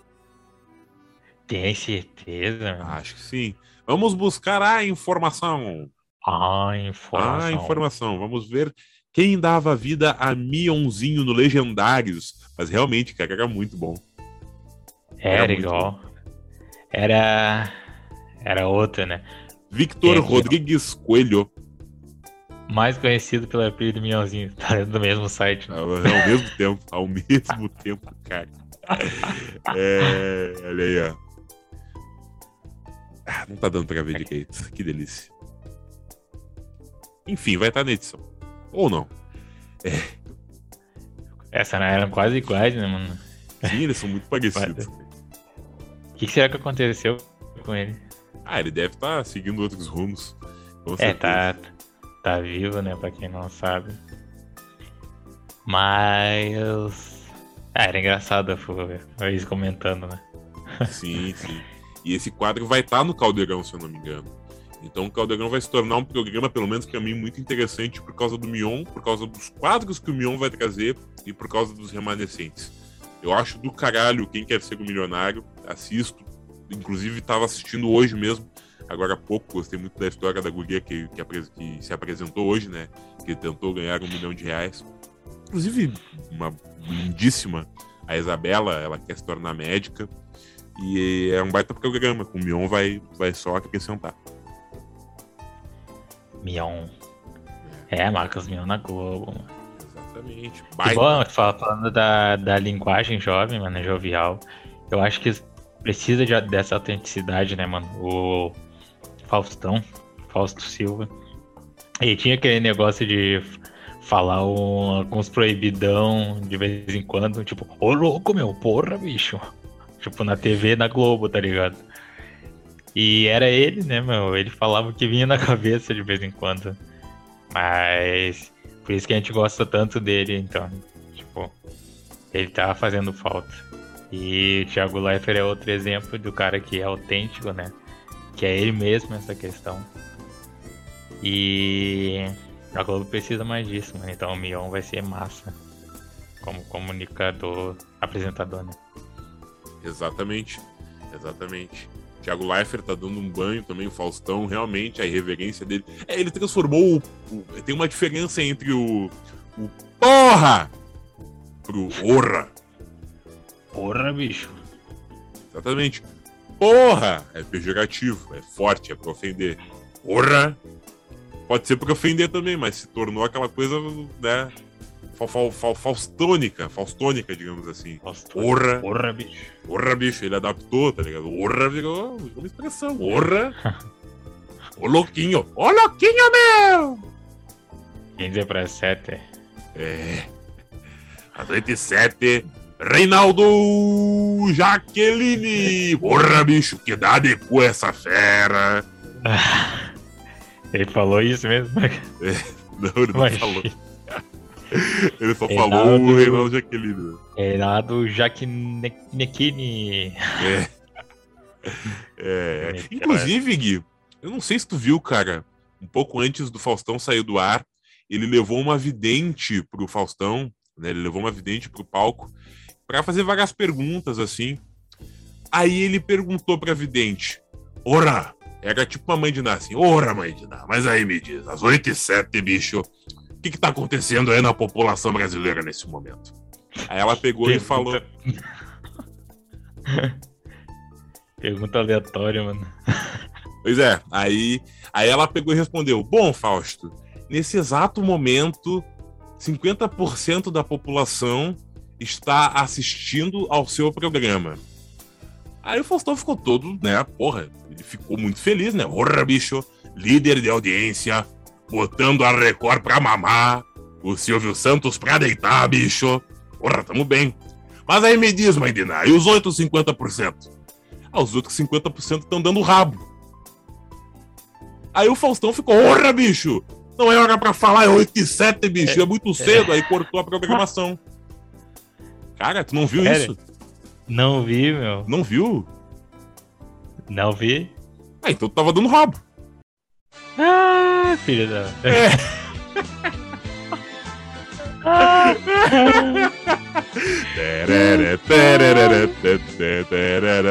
Tem certeza? Acho que sim. Vamos buscar a informação. Ah, informação. Ah, informação. Vamos ver quem dava vida a Mionzinho no Legendários. Mas realmente, cara, era muito bom. Era, era igual. Bom. Era. Era outra, né? Victor Rodrigues Coelho. Mais conhecido pelo apelido Mionzinho. Tá do mesmo site. Né? Ao, ao mesmo tempo. Ao mesmo tempo, cara. É, olha aí, ó. Ah, não tá dando pra ver direito. Que delícia. Enfim, vai estar tá na edição. Ou não. É. Essa né, eram quase iguais, né, mano? Sim, eles são muito parecidos. O que será que aconteceu com ele? Ah, ele deve estar tá seguindo outros rumos. é, tá, tá vivo, né? Pra quem não sabe. Mas. Ah, era engraçado eles comentando, né? Sim, sim. E esse quadro vai estar tá no Caldeirão, se eu não me engano. Então o Caldeirão vai se tornar um programa, pelo menos para mim, muito interessante por causa do Mion, por causa dos quadros que o Mion vai trazer e por causa dos remanescentes. Eu acho do caralho quem quer ser o um milionário, assisto. Inclusive estava assistindo hoje mesmo, agora há pouco, gostei muito da história da guria que, que, que, se apresentou hoje, né? Que tentou ganhar um milhão de reais. Inclusive, uma lindíssima, a Isabela, ela quer se tornar médica. E é um baita programa, o Mion vai, vai só acrescentar. Mion. É, Marcos Mion na Globo. Exatamente. Que bom, falando da, da linguagem jovem, mano, jovial. Eu acho que precisa de, dessa autenticidade, né, mano? O Faustão, Fausto Silva. E tinha aquele negócio de falar um, alguns proibidão de vez em quando, tipo, ô louco, meu, porra, bicho. Tipo, na TV, na Globo, tá ligado? E era ele, né, meu? Ele falava o que vinha na cabeça de vez em quando. Mas por isso que a gente gosta tanto dele, então. Tipo, ele tá fazendo falta. E o Thiago Leifert é outro exemplo do cara que é autêntico, né? Que é ele mesmo essa questão. E a Globo precisa mais disso, né? Então o Mion vai ser massa. Como comunicador, apresentador, né? Exatamente. Exatamente. Thiago Leifert tá dando um banho também, o Faustão, realmente, a irreverência dele. É, ele transformou o, o, Tem uma diferença entre o. O porra! Pro orra. Porra, bicho. Exatamente. Porra! É pejorativo, é forte, é pra ofender. Porra! Pode ser pra ofender também, mas se tornou aquela coisa, né? Fa, fa, faustônica, faustônica, digamos assim. Orra. Orra, bicho. Orra, bicho. Ele adaptou, tá ligado? Orra virou uma expressão. Orra. Ô louquinho. Ô louquinho, meu! 15 para 7. É. Às 87. Reinaldo Jaqueline. Porra, bicho, que dá depois essa fera. Ele falou isso mesmo? É. Não, ele não Mas... falou. Ele só Reinaldo, falou o Reinaldo Jaqueline. Reinaldo Jaqueline. É. é. Inclusive, Gui, eu não sei se tu viu, cara, um pouco antes do Faustão sair do ar, ele levou uma vidente pro Faustão, né? Ele levou uma vidente pro palco para fazer várias perguntas assim. Aí ele perguntou pra vidente: Ora, era tipo uma mãe de Ná assim: Ora, mãe de Ná, mas aí me diz, às 8 e 7, bicho, que está acontecendo aí na população brasileira nesse momento? Aí ela pegou Pergunta... e falou. Pergunta aleatória, mano. Pois é, aí, aí ela pegou e respondeu: Bom, Fausto, nesse exato momento, 50% da população está assistindo ao seu programa. Aí o Faustão ficou todo, né? Porra, ele ficou muito feliz, né? Porra, bicho, líder de audiência, botando a Record pra mamar, o Silvio Santos pra deitar, bicho. Porra, tamo bem. Mas aí me diz, mãe Diná, e os outros 50%? Ah, os outros 50% estão dando rabo. Aí o Faustão ficou, porra, bicho! Não é hora pra falar, é 8 e 7, bicho. É, é muito cedo. Aí cortou a programação. Cara, tu não viu Sério? isso? Não vi, meu. Não viu? Não vi. Ah, então tu tava dando rabo. Ah, filho da. É.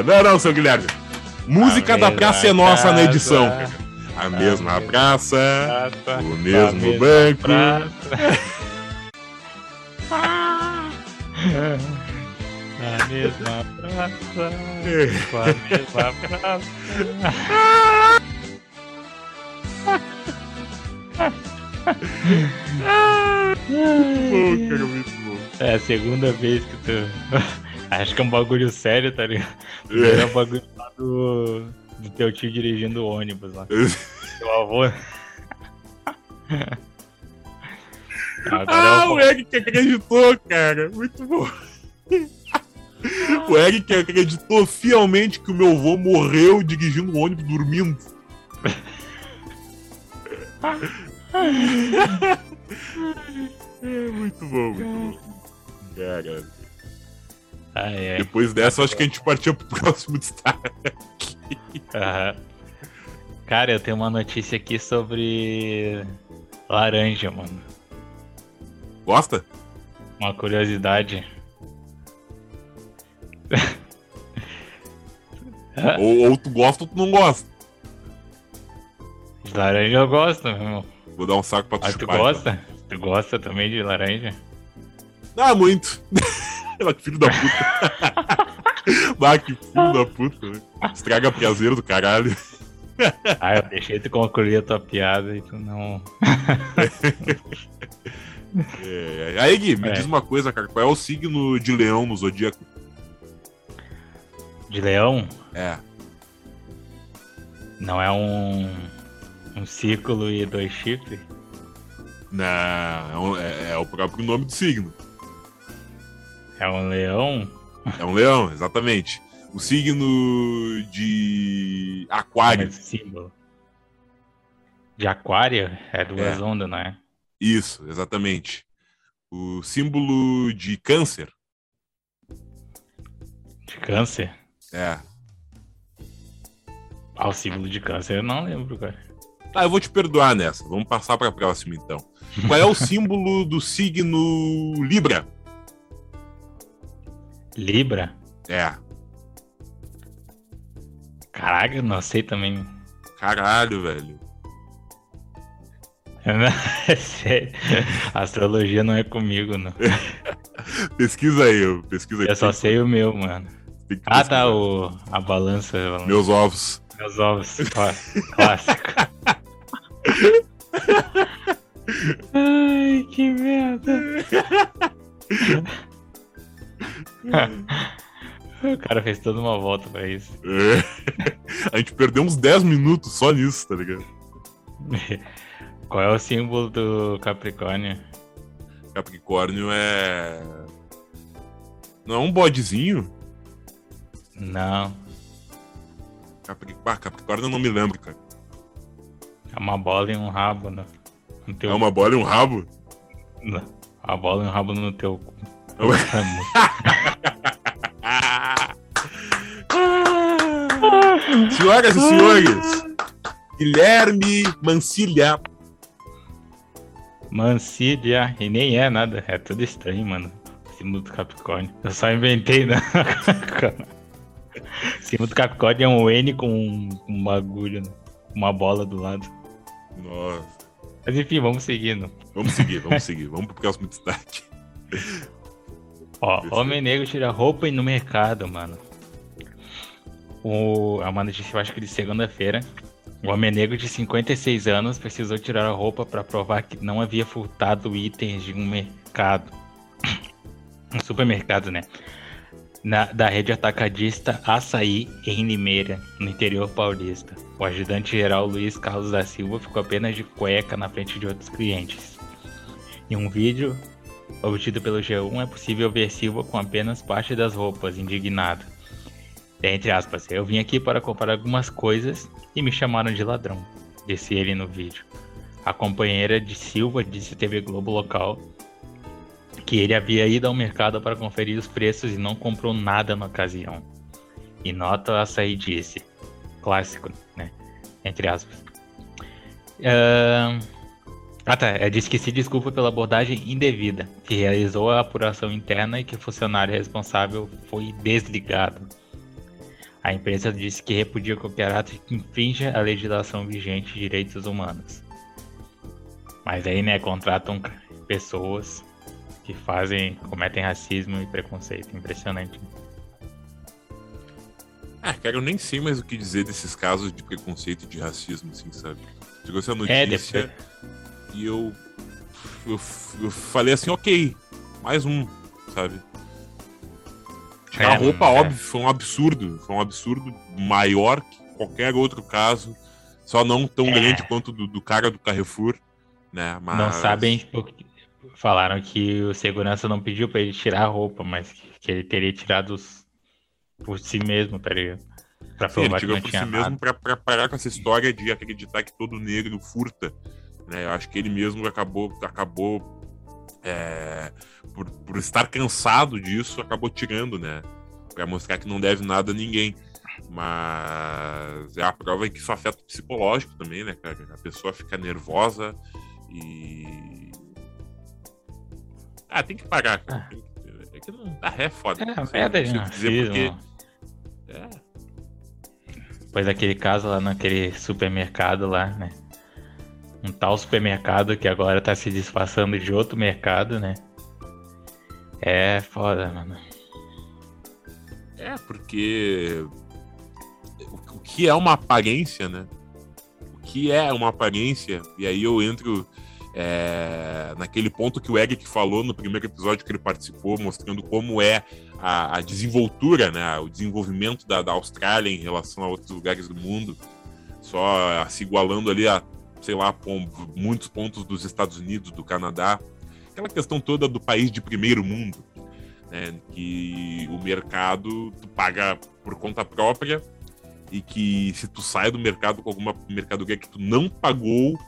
não, não, seu Guilherme. Música da Praça é Nossa na edição. A mesma praça, o mesmo banco. A mesma praça, com a mesma praça. muito bom, cara, muito bom. É a segunda vez que tu. Acho que é um bagulho sério, tá ligado? É, é um bagulho lá do, do teu tio dirigindo o ônibus lá. Teu avô. Agora ah, o Eric acreditou, cara. Muito bom. O Eric acreditou fielmente que o meu avô morreu dirigindo o ônibus dormindo. É muito bom, muito bom. Ai, ai. Depois dessa, acho que a gente partiu pro próximo destaque. Uhum. Cara, eu tenho uma notícia aqui sobre laranja, mano. Gosta? Uma curiosidade. ou, ou, tu gosta ou tu não gosta. De laranja eu gosto, meu irmão. Vou dar um saco pra tu ah, chupar, tu gosta? Então. Tu gosta também de laranja? Ah, muito. que filho da puta. ah, que filho da puta. Né? Estraga prazer do caralho. ah, eu deixei tu concluir a tua piada e tu não. é, aí, Gui, me é. diz uma coisa, cara. Qual é o signo de leão no zodíaco? De leão? É. Não é um. Um círculo e dois chifres? Não, é, é, o próprio nome do signo. É um leão? É um leão, exatamente. O signo de Aquário. símbolo. De Aquário? É duas é. ondas, não é? Isso, exatamente. O símbolo de Câncer. De Câncer? É. Ah, o símbolo de Câncer eu não lembro, cara. Tá, eu vou te perdoar nessa. Vamos passar para a próxima, então. Qual é o símbolo do signo Libra? Libra? É. Caraca, não sei também. Caralho, velho. É. Astrologia não é comigo, não. pesquisa aí, pesquisa aí. Eu só sei o meu, mano. Ah, tá, o, a balança. Meus ovos. Meus ovos, clássico. Ai, que merda. O cara fez toda uma volta pra isso. É. A gente perdeu uns 10 minutos só nisso, tá ligado? Qual é o símbolo do Capricórnio? Capricórnio é. Não é um bodezinho? Não. Capri... Ah, Capricórnio eu não me lembro, cara. É uma bola e um rabo, né? Teu... É uma bola e um rabo? Não. A bola e um rabo no teu. Senhoras e senhores, Guilherme Mancilha. Mancilha, e nem é nada, é tudo estranho, mano. Símbolo do Capricórnio. Eu só inventei, né? Símbolo do Capricórnio é um N com um, um bagulho, né? uma bola do lado. Nossa. Mas enfim, vamos seguindo. Vamos seguir, vamos seguir. Vamos pro próximo destaque. Ó, homem negro tira roupa no mercado, mano. O, é uma notícia, eu acho que de segunda-feira. O homem negro de 56 anos precisou tirar a roupa para provar que não havia furtado itens de um mercado. Um supermercado, né? Na, da rede atacadista Açaí, em Limeira, no interior paulista. O ajudante-geral Luiz Carlos da Silva ficou apenas de cueca na frente de outros clientes. Em um vídeo, obtido pelo G1, é possível ver Silva com apenas parte das roupas, indignado. Entre aspas, eu vim aqui para comprar algumas coisas e me chamaram de ladrão, disse ele no vídeo. A companheira de Silva disse à TV Globo local que ele havia ido ao mercado para conferir os preços e não comprou nada na ocasião. E nota açaí disse, clássico, né? Entre aspas. Uh... Ah tá, ela disse que se desculpa pela abordagem indevida, que realizou a apuração interna e que o funcionário responsável foi desligado. A empresa disse que repudia qualquer ato que infrinja a legislação vigente de direitos humanos. Mas aí, né, contratam pessoas que fazem, cometem racismo e preconceito. Impressionante. Ah, cara, eu nem sei mais o que dizer desses casos de preconceito e de racismo, assim, sabe? Chegou essa é, notícia é, e eu, eu, eu falei assim, ok, mais um, sabe? É, a roupa, é. óbvio, foi um absurdo. Foi um absurdo maior que qualquer outro caso. Só não tão é. grande quanto do, do, cara do Carrefour, né? Mas... Não sabem Falaram que o segurança não pediu para ele tirar a roupa, mas que ele teria tirado os... por si mesmo, tá ligado? Pra Sim, ele tirou por si nada. mesmo pra, pra, parar com essa história de acreditar que todo negro furta. Né? Eu acho que ele mesmo acabou, acabou é, por, por estar cansado disso, acabou tirando, né? Pra mostrar que não deve nada a ninguém. Mas é a prova que isso afeta o psicológico também, né, cara? A pessoa fica nervosa e ah, tem que pagar. Ah. É que não. Ah, é foda. É, merda de dizer porque... É. Depois daquele caso lá naquele supermercado lá, né? Um tal supermercado que agora tá se disfarçando de outro mercado, né? É foda, mano. É, porque o que é uma aparência, né? O que é uma aparência? E aí eu entro é, naquele ponto que o Eric falou no primeiro episódio que ele participou, mostrando como é a, a desenvoltura, né, o desenvolvimento da, da, Austrália em relação a outros lugares do mundo, só se igualando ali a, sei lá, muitos pontos dos Estados Unidos, do Canadá, aquela questão toda do país de primeiro mundo, né, que o mercado tu paga por conta própria e que se tu sai do mercado com alguma mercadoria que tu não pagou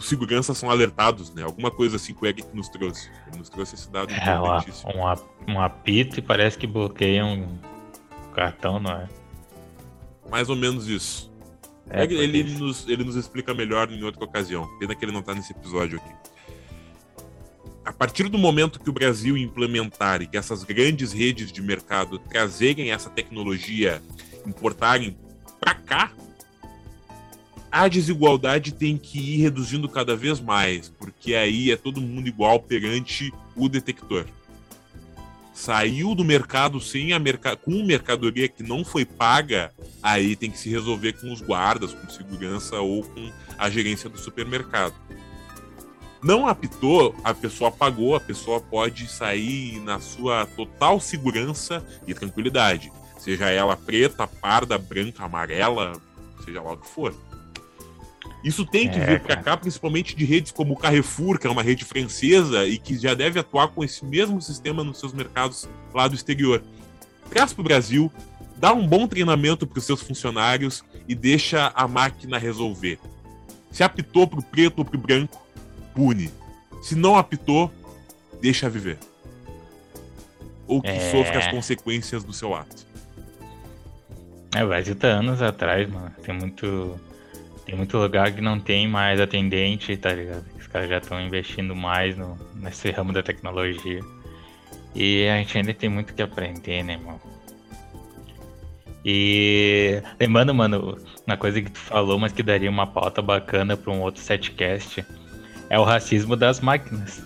os seguranças são alertados, né? Alguma coisa assim que o Eric nos trouxe. Ele nos trouxe esse dado é, um, um apito e parece que bloqueia um cartão, não é? Mais ou menos isso. É, ele, ele nos, ele nos explica melhor em outra ocasião. Pena que ele não está nesse episódio aqui. A partir do momento que o Brasil implementar e que essas grandes redes de mercado trazerem essa tecnologia, importarem para cá, a desigualdade tem que ir reduzindo cada vez mais, porque aí é todo mundo igual perante o detector. Saiu do mercado sem a merca... com mercadoria que não foi paga, aí tem que se resolver com os guardas, com segurança ou com a gerência do supermercado. Não apitou, a pessoa pagou, a pessoa pode sair na sua total segurança e tranquilidade. Seja ela preta, parda, branca, amarela, seja lá o que for. Isso tem que é, vir para cá, principalmente de redes como o Carrefour, que é uma rede francesa e que já deve atuar com esse mesmo sistema nos seus mercados lá do exterior. Traz para o Brasil, dá um bom treinamento para os seus funcionários e deixa a máquina resolver. Se apitou para o preto ou para o branco, pune. Se não apitou, deixa viver. Ou que é... sofra as consequências do seu ato. É, vai de anos atrás, mano. Tem muito tem muito lugar que não tem mais atendente, tá ligado? Os caras já estão investindo mais no, nesse ramo da tecnologia. E a gente ainda tem muito que aprender, né, mano? E lembrando, mano, uma coisa que tu falou, mas que daria uma pauta bacana para um outro setcast, é o racismo das máquinas.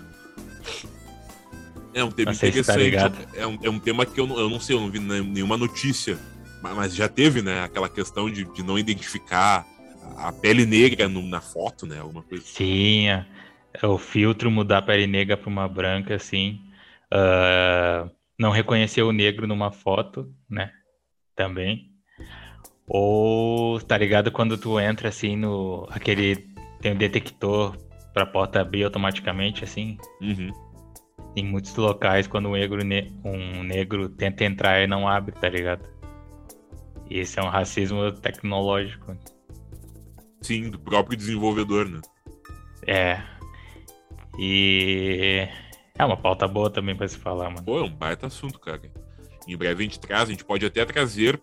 É um tema tá interessante. Tá é, um, é um tema que eu não, eu não sei, eu não vi nenhuma notícia. Mas já teve, né? Aquela questão de, de não identificar a pele negra no, na foto, né? Alguma coisa. Assim. Sim, é, é o filtro mudar a pele negra para uma branca, assim. Uh, não reconhecer o negro numa foto, né? Também. Ou, tá ligado, quando tu entra assim no. aquele. tem um detector pra porta abrir automaticamente, assim. Uhum. Em muitos locais, quando um negro, um negro tenta entrar e não abre, tá ligado? Esse é um racismo tecnológico. Sim, do próprio desenvolvedor, né? É. E é uma pauta boa também pra se falar, mano. Pô, é um baita assunto, cara. Em breve a gente traz, a gente pode até trazer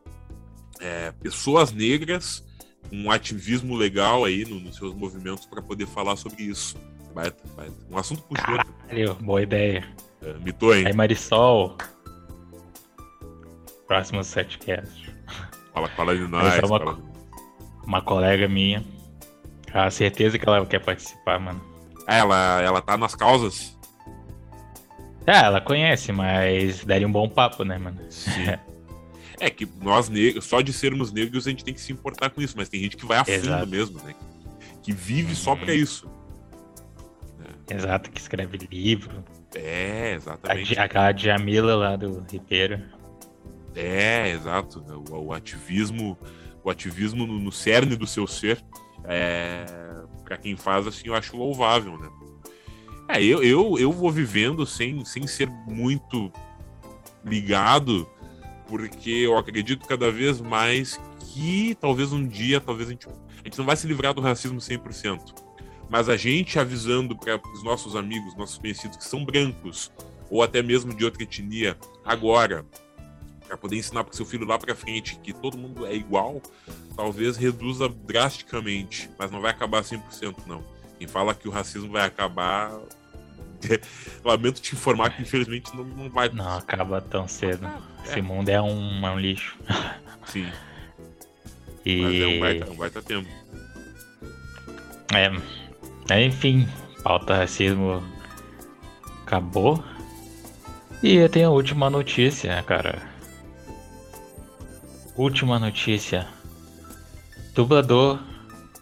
é, pessoas negras com um ativismo legal aí no, nos seus movimentos para poder falar sobre isso. Baita, baita. Um assunto puxou. Caralho, boa ideia. É, mitou, hein? Aí, Marisol. Próximo setcast. Fala, fala de nós. Marisol é uma, fala- uma colega minha. A certeza que ela quer participar, mano. Ah, ela, ela tá nas causas? Ah, ela conhece, mas daria um bom papo, né, mano? Sim. É que nós negros, só de sermos negros, a gente tem que se importar com isso, mas tem gente que vai a fundo Exato. mesmo, né? Que vive só pra isso. Exato, que escreve livro. É, A, exatamente. Di- a Jamila lá do Ribeiro. É, exato. O, o ativismo, o ativismo no, no cerne do seu ser, é, para quem faz assim, eu acho louvável, né? É, eu, eu, eu vou vivendo sem, sem ser muito ligado, porque eu acredito cada vez mais que talvez um dia, talvez a gente, a gente não vai se livrar do racismo 100%. Mas a gente avisando para os nossos amigos, nossos conhecidos que são brancos, ou até mesmo de outra etnia, agora, para poder ensinar para seu filho lá para frente que todo mundo é igual, talvez reduza drasticamente, mas não vai acabar 100% não. Quem fala que o racismo vai acabar, lamento te informar que infelizmente não, não vai. Não acaba tão cedo. É. Esse mundo é um, é um lixo. Sim, E. mas é um baita, um baita tempo. É, é, enfim, pauta racismo acabou. E eu tenho a última notícia, né, cara. Última notícia. Dublador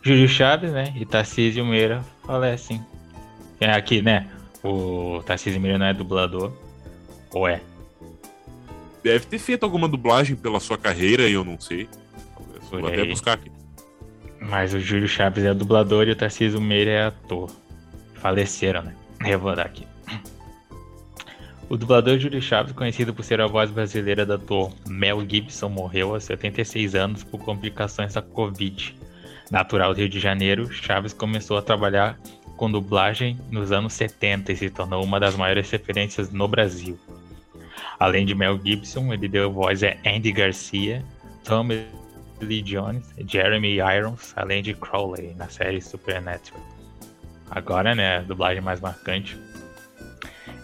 Júlio Chaves, né? E Tarcísio Meira falecem. É aqui, né? O Tarcísio Meira não é dublador. Ou é? Deve ter feito alguma dublagem pela sua carreira e eu não sei. Vou até buscar aqui. Mas o Júlio Chaves é dublador e o Tarcísio Meira é ator. Faleceram, né? Eu vou dar aqui. O dublador Júlio Chaves, conhecido por ser a voz brasileira do ator Mel Gibson, morreu aos 76 anos por complicações da Covid. Natural do Rio de Janeiro, Chaves começou a trabalhar com dublagem nos anos 70 e se tornou uma das maiores referências no Brasil. Além de Mel Gibson, ele deu voz a Andy Garcia, Tommy Lee Jones, Jeremy Irons, além de Crowley na série Supernatural. Agora, né, a dublagem mais marcante.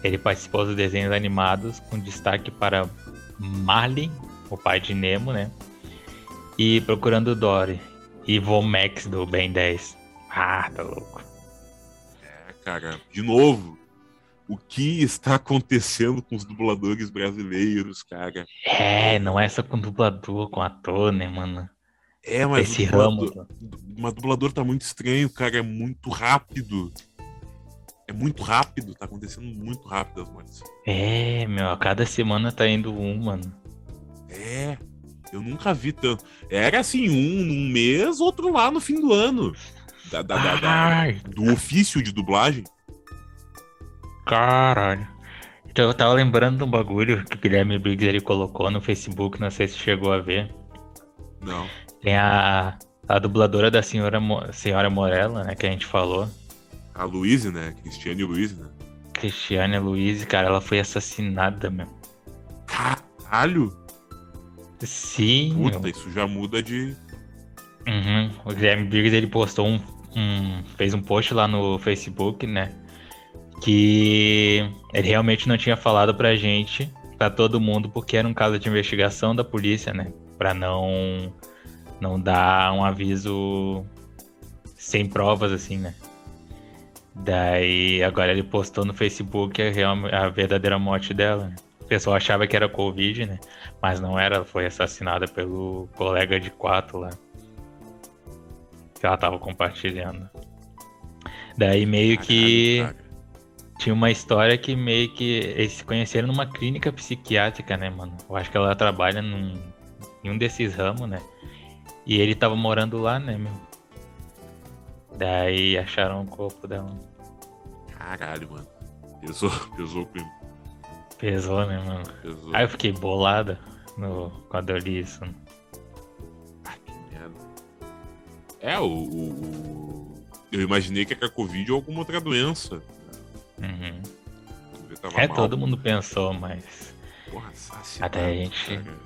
Ele participou dos desenhos animados com destaque para Marlin, o pai de Nemo, né? E Procurando Dory e Vomex do Ben 10. Ah, tá louco. É, cara, de novo, o que está acontecendo com os dubladores brasileiros, cara? É, não é só com dublador, com ator, né, mano? É, mas Esse o dublador, ramo. mas dublador tá muito estranho, cara, é muito rápido. É muito rápido, tá acontecendo muito rápido as mortes. É, meu, a cada semana tá indo um, mano. É, eu nunca vi tanto. Era assim, um num mês, outro lá no fim do ano. Da, da- da- da- do ofício de dublagem. Caralho. Então eu tava lembrando de um bagulho que o Guilherme Briggs ele colocou no Facebook, não sei se chegou a ver. Não. Tem a, a dubladora da senhora, senhora Morella, né, que a gente falou. A Luíse, né? Cristiane Luiz, né? Cristiane Luiz, cara, ela foi assassinada, meu. Caralho! Sim, meu. Puta, isso já muda de. Uhum. O Guilherme Briggs ele postou um, um- fez um post lá no Facebook, né? Que ele realmente não tinha falado pra gente, pra todo mundo, porque era um caso de investigação da polícia, né? Pra não não dar um aviso sem provas assim, né? Daí agora ele postou no Facebook a, real, a verdadeira morte dela. né? O pessoal achava que era Covid, né? Mas não era, foi assassinada pelo colega de quarto lá. Que ela tava compartilhando. Daí meio que Caralho, cara. tinha uma história que meio que eles se conheceram numa clínica psiquiátrica, né, mano? Eu acho que ela trabalha num, em um desses ramos, né? E ele tava morando lá, né, meu? Daí acharam o corpo dela. Caralho, mano. Pesou, pesou, primo. Pesou, né, mano? Pesou. Aí eu fiquei bolada no, quando eu li isso. Ah, que merda. É, o, o, o- Eu imaginei que era Covid ou alguma outra doença. Uhum. É, mal. todo mundo pensou, mas. Porra, Até a gente. Cara.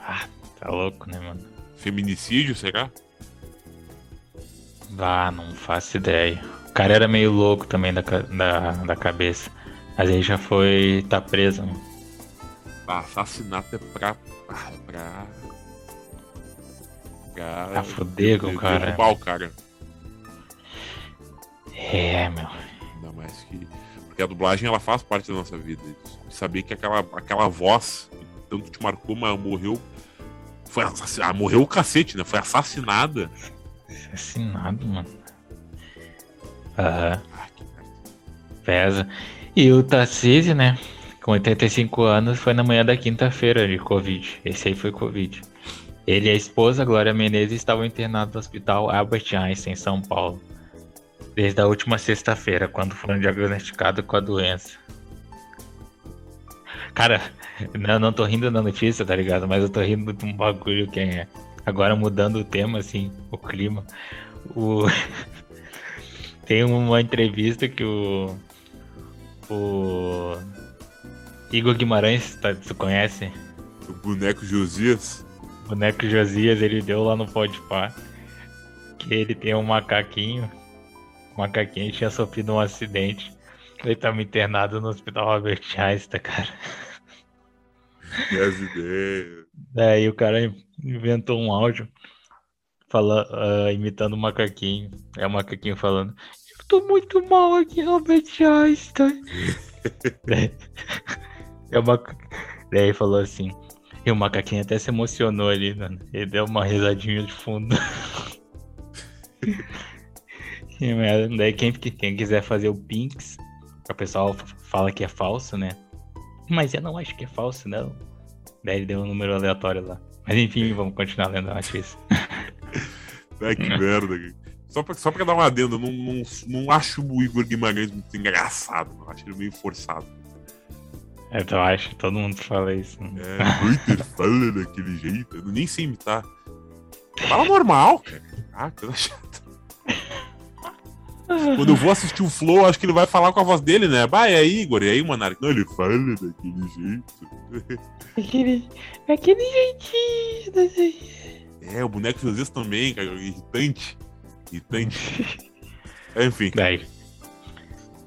Ah, tá louco, né, mano? Feminicídio, será? Ah, não faço ideia. O cara era meio louco também da, da, da cabeça. Mas aí já foi. tá preso, mano. Ah, assassinato é pra. Ah, é pra. Pra, pra foder com o cara. Derrubar o cara. É, meu. Ainda mais que. Porque a dublagem ela faz parte da nossa vida. Saber que aquela, aquela voz tanto te marcou, mas morreu. Foi assassinada. Ah, morreu o cacete, né? Foi assassinada. Assassinado, mano. Aham. Ah, Pesa. E o Tarcísio, né? Com 85 anos, foi na manhã da quinta-feira de Covid. Esse aí foi Covid. Ele e a esposa, Glória Menezes, estavam internados no hospital Albert Einstein, em São Paulo desde a última sexta-feira, quando foram diagnosticados com a doença. Cara, não, não tô rindo da notícia, tá ligado? Mas eu tô rindo de um bagulho que é. Agora mudando o tema, assim, o clima. O... Tem uma entrevista que o. O. Igor Guimarães, tá, tu conhece? O boneco Josias? O boneco Josias, ele deu lá no Podpah. Que ele tem um macaquinho o macaquinho tinha sofrido um acidente. Ele tava internado no hospital Albert Einstein, cara. Que as ideias. E o cara inventou um áudio fala, uh, imitando o macaquinho. É o macaquinho falando: Eu tô muito mal aqui, Albert Einstein. é uma... Daí falou assim. E o macaquinho até se emocionou ali. Ele deu uma risadinha de fundo. Daí quem, quem quiser fazer o Pinks, o pessoal fala que é falso, né? Mas eu não acho que é falso, não. Daí ele deu um número aleatório lá. Mas enfim, vamos continuar lendo a notícia. Ai, que merda. Só pra, só pra dar uma adenda, não, não, não acho o Igor Guimarães muito engraçado, não. Acho ele meio forçado. É, eu acho, todo mundo fala isso. Né? É, Twitter fala daquele jeito. Eu nem sei imitar. Fala normal, cara. Ah, coisa chata. Quando eu vou assistir o Flow, acho que ele vai falar com a voz dele, né? Bah, aí, Igor? E aí, Monark? Não, ele fala daquele jeito. Aquele, aquele jeitinho. É, o boneco de vezes também, cara. Irritante. Irritante. Enfim. Daí.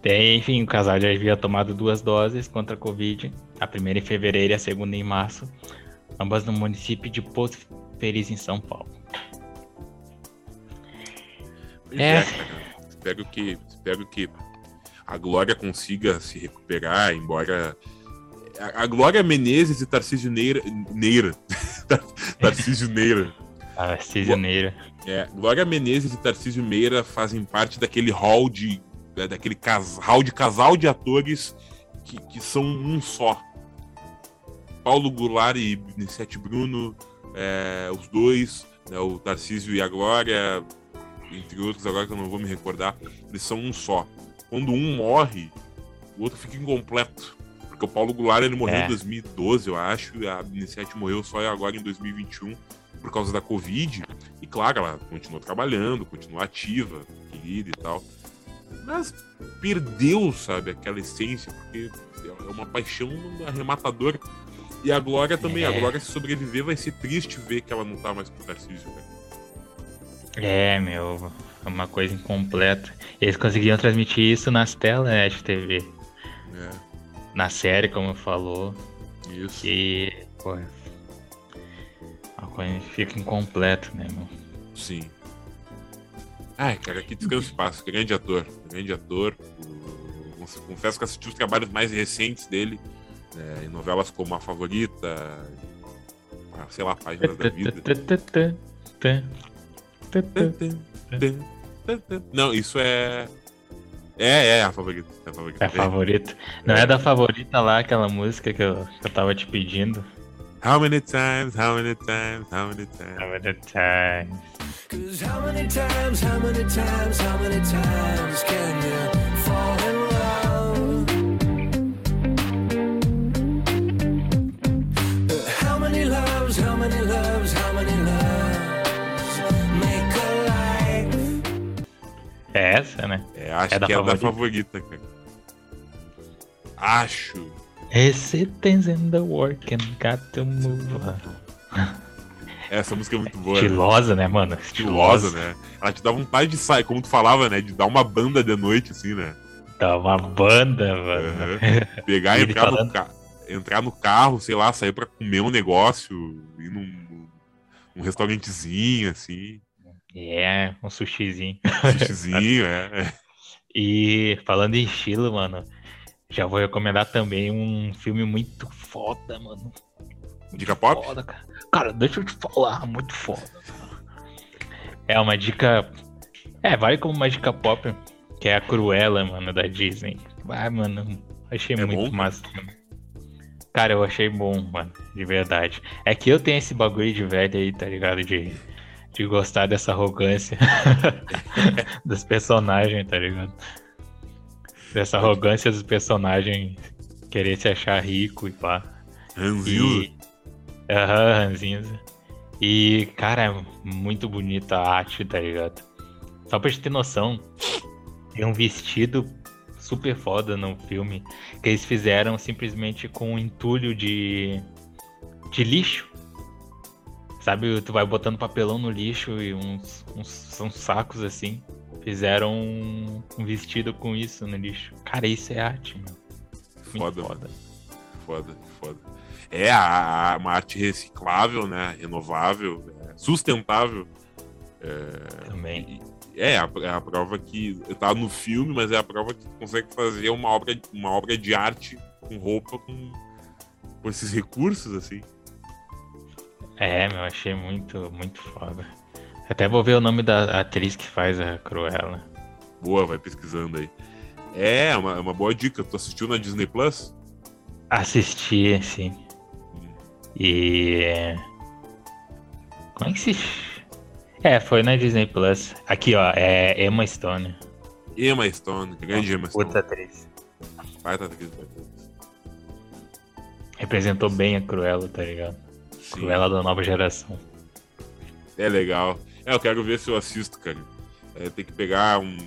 Tem, enfim, o casal já havia tomado duas doses contra a Covid. A primeira em fevereiro e a segunda em março. Ambas no município de Porto Feliz, em São Paulo. é. é espero que, espero que a Glória consiga se recuperar, embora. A, Glória Menezes e Tarcísio Neira. Neira. Tarcísio Neira. Tarcísio Neira. É, Glória Menezes e Tarcísio Meira fazem parte daquele hall de. Né, daquele cas, hall de casal de atores que, que são um só. Paulo Goulart e Vicente Bruno, é, os dois, né, o Tarcísio e a Glória, entre outros, agora que eu não vou me recordar, eles são um só. Quando um morre, o outro fica incompleto. Porque o Paulo Goulart ele morreu é. em 2012, eu acho, e a Iniciate morreu só agora em 2021 por causa da Covid. E claro, ela continuou trabalhando, continuou ativa, querida e tal. Mas perdeu, sabe, aquela essência, porque é uma paixão arrematadora. E a Glória também, é. a Glória se sobreviver vai ser triste ver que ela não tá mais com o Tarcísio, né? É, meu, é uma coisa incompleta. Eles conseguiam transmitir isso nas telas né, de TV. É. Na série, como falou. Isso. E, pô, a coisa fica incompleta, né, meu? Sim. Ai, cara, que descanso espaço. Grande ator. Grande ator. Confesso que assisti os trabalhos mais recentes dele. Né, em novelas como A Favorita. Sei lá, Páginas da Vida. Não, isso é. É, é a favorita. É a favorita. É a favorita. Não é. é da favorita lá, aquela música que eu, que eu tava te pedindo. How many times, how many times, how many times? How many times? Cause how many times, how many times, how many times can you É essa, né? É, acho É da que é da favorita. favorita, cara. Acho. Esse things in the work and got to move. Essa música é muito boa. né? Estilosa, né, mano? Estilosa, né? Ela te dá vontade de sair, como tu falava, né? De dar uma banda de noite, assim, né? Tá uma banda, mano. Uhum. Pegar e entrar, no falando- ca... entrar no carro, sei lá, sair pra comer um negócio, ir num, num restaurantezinho, assim, É, um sushizinho. sushizinho, é. E falando em estilo, mano, já vou recomendar também um filme muito foda, mano. Dica pop? Foda, cara. Cara, deixa eu te falar, muito foda. cara. É uma dica. É, vale como uma dica pop, que é a Cruella, mano, da Disney. Vai, mano, achei É muito bom? massa. Cara, eu achei bom, mano, de verdade. É que eu tenho esse bagulho de velho aí, tá ligado? De, de gostar dessa arrogância dos personagens, tá ligado? Dessa arrogância dos personagens querer se achar rico e pá. Ranzinho. E. Aham, ranzinza. E, cara, é muito bonita a arte, tá ligado? Só pra gente ter noção, tem um vestido super foda no filme que eles fizeram simplesmente com um entulho de. de lixo. Sabe, tu vai botando papelão no lixo e uns, uns são sacos assim. Fizeram um, um vestido com isso no lixo. Cara, isso é arte, meu. Foda, foda. Foda, foda. É a, a- uma arte reciclável, né? Renovável, é, sustentável. Também. É a, é a prova que tá no filme, mas é a prova que tu consegue fazer uma obra, uma obra de arte com roupa com, com esses recursos, assim. É, meu, achei muito, muito foda. Até vou ver o nome da atriz que faz a Cruella. Boa, vai pesquisando aí. É, uma, é uma boa dica. Tu assistiu na Disney Plus? Assisti, assim. E. Como é que se. É, foi na Disney Plus. Aqui, ó, é Emma Stone. Emma Stone, grande Emma Stone. Outra atriz. Baita atriz, baita atriz. Representou bem a Cruella, tá ligado? Sim, Cruella da nova geração. é legal. É, eu quero ver se eu assisto, cara. É, tem que pegar um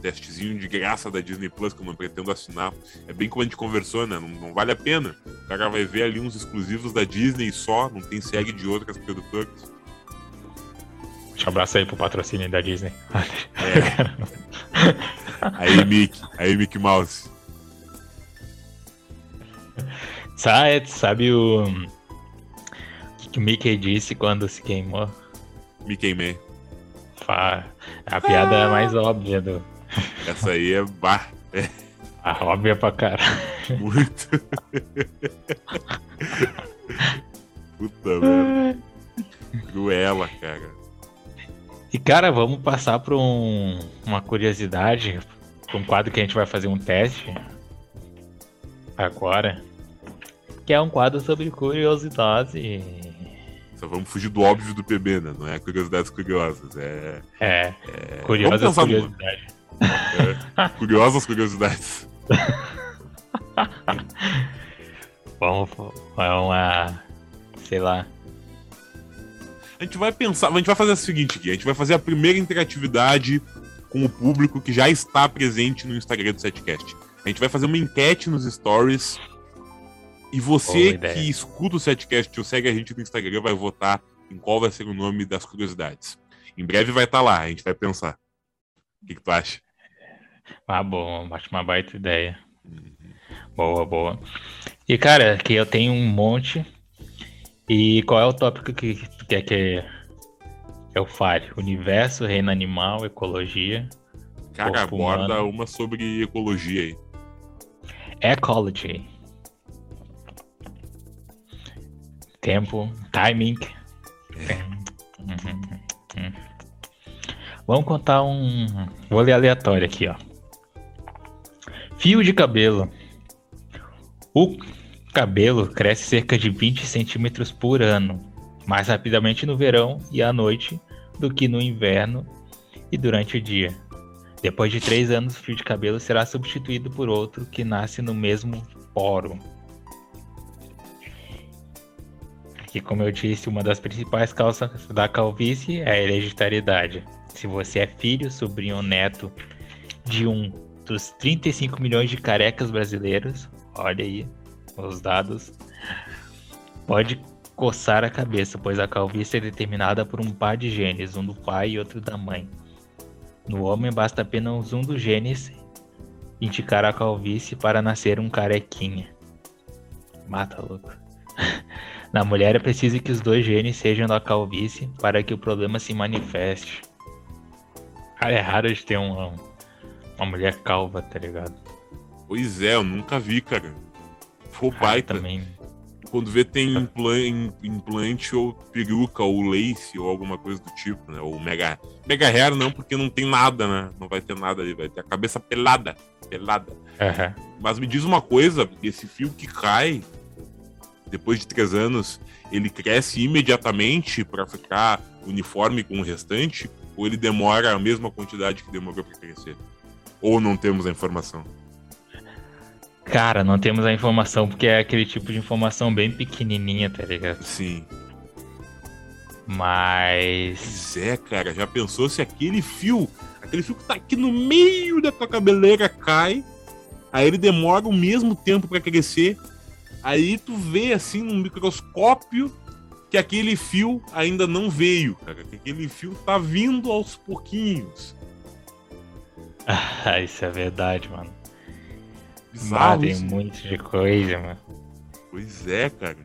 testezinho de graça da Disney Plus, que eu não pretendo assinar. É bem como a gente conversou, né? Não, não vale a pena. O cara vai ver ali uns exclusivos da Disney só, não tem série de outras produtoras. Deixa um abraço aí pro patrocínio da Disney. É. Aí, Mickey. Aí, Mickey Mouse. Sabe, sabe o. O que, Mickey disse quando se queimou? Mickey Man. Fa- A piada Ah. mais óbvia do. Essa aí é bah, é A óbvia pra cara. muito. Puta merda. Cruela, cara. E cara, vamos passar para um, uma curiosidade, pra um quadro que a gente vai fazer um teste agora, que é um quadro sobre curiosidade. Só vamos fugir do óbvio do PB, né? Não é curiosidades curiosas. É, É, é... curiosas curiosidades. É, curiosas curiosidades. Vamos, vamos a, sei lá, A gente vai pensar, a gente vai fazer o seguinte aqui, a gente vai fazer a primeira interatividade com o público que já está presente no Instagram do Setcast. A gente vai fazer uma enquete nos stories e você que escuta o Setcast ou segue a gente no Instagram vai votar em qual vai ser o nome das curiosidades. Em breve vai estar lá, a gente vai pensar. O que, que tu acha? ah, bom, acho uma baita ideia. Boa, boa. E cara, aqui eu tenho um monte. E qual é o tópico que tu quer que eu fale? Universo, reino animal, ecologia. Cara, aborda humano. uma sobre ecologia aí. Ecology. Tempo, timing. Vamos contar um. Vou ler aleatório aqui, ó. Fio de cabelo. O cabelo cresce cerca de 20 centímetros por ano, mais rapidamente no verão e à noite do que no inverno e durante o dia. Depois de três anos, o fio de cabelo será substituído por outro que nasce no mesmo poro. E como eu disse, uma das principais causas da calvície é a hereditariedade. se você é filho, sobrinho ou neto de um dos 35 milhões de carecas brasileiros, olha aí os dados, pode coçar a cabeça, pois a calvície é determinada por um par de genes, um do pai e outro da mãe. No homem basta apenas um dos genes indicar a calvície para nascer um carequinha. Mata louco. Na mulher é preciso que os dois genes sejam da calvície para que o problema se manifeste. Cara, é raro de ter uma, uma mulher calva, tá ligado? Pois é, eu nunca vi, cara. Foi baita. Também. Quando vê tem implante, implante ou peruca ou lace ou alguma coisa do tipo, né? Ou mega, mega hair não, porque não tem nada, né? Não vai ter nada ali, vai ter a cabeça pelada, pelada. Uhum. Mas me diz uma coisa, esse fio que cai, depois de três anos, ele cresce imediatamente para ficar uniforme com o restante? Ou ele demora a mesma quantidade que demorou para crescer? Ou não temos a informação? Cara, não temos a informação porque é aquele tipo de informação bem pequenininha, tá ligado? Sim. Mas. Pois é, cara, já pensou se aquele fio, aquele fio que tá aqui no meio da tua cabeleira cai, aí ele demora o mesmo tempo para crescer Aí tu vê assim no microscópio que aquele fio ainda não veio, cara. Que aquele fio tá vindo aos pouquinhos. Ah, isso é verdade, mano. Bizarro, tem muito de coisa, mano. Pois é, cara.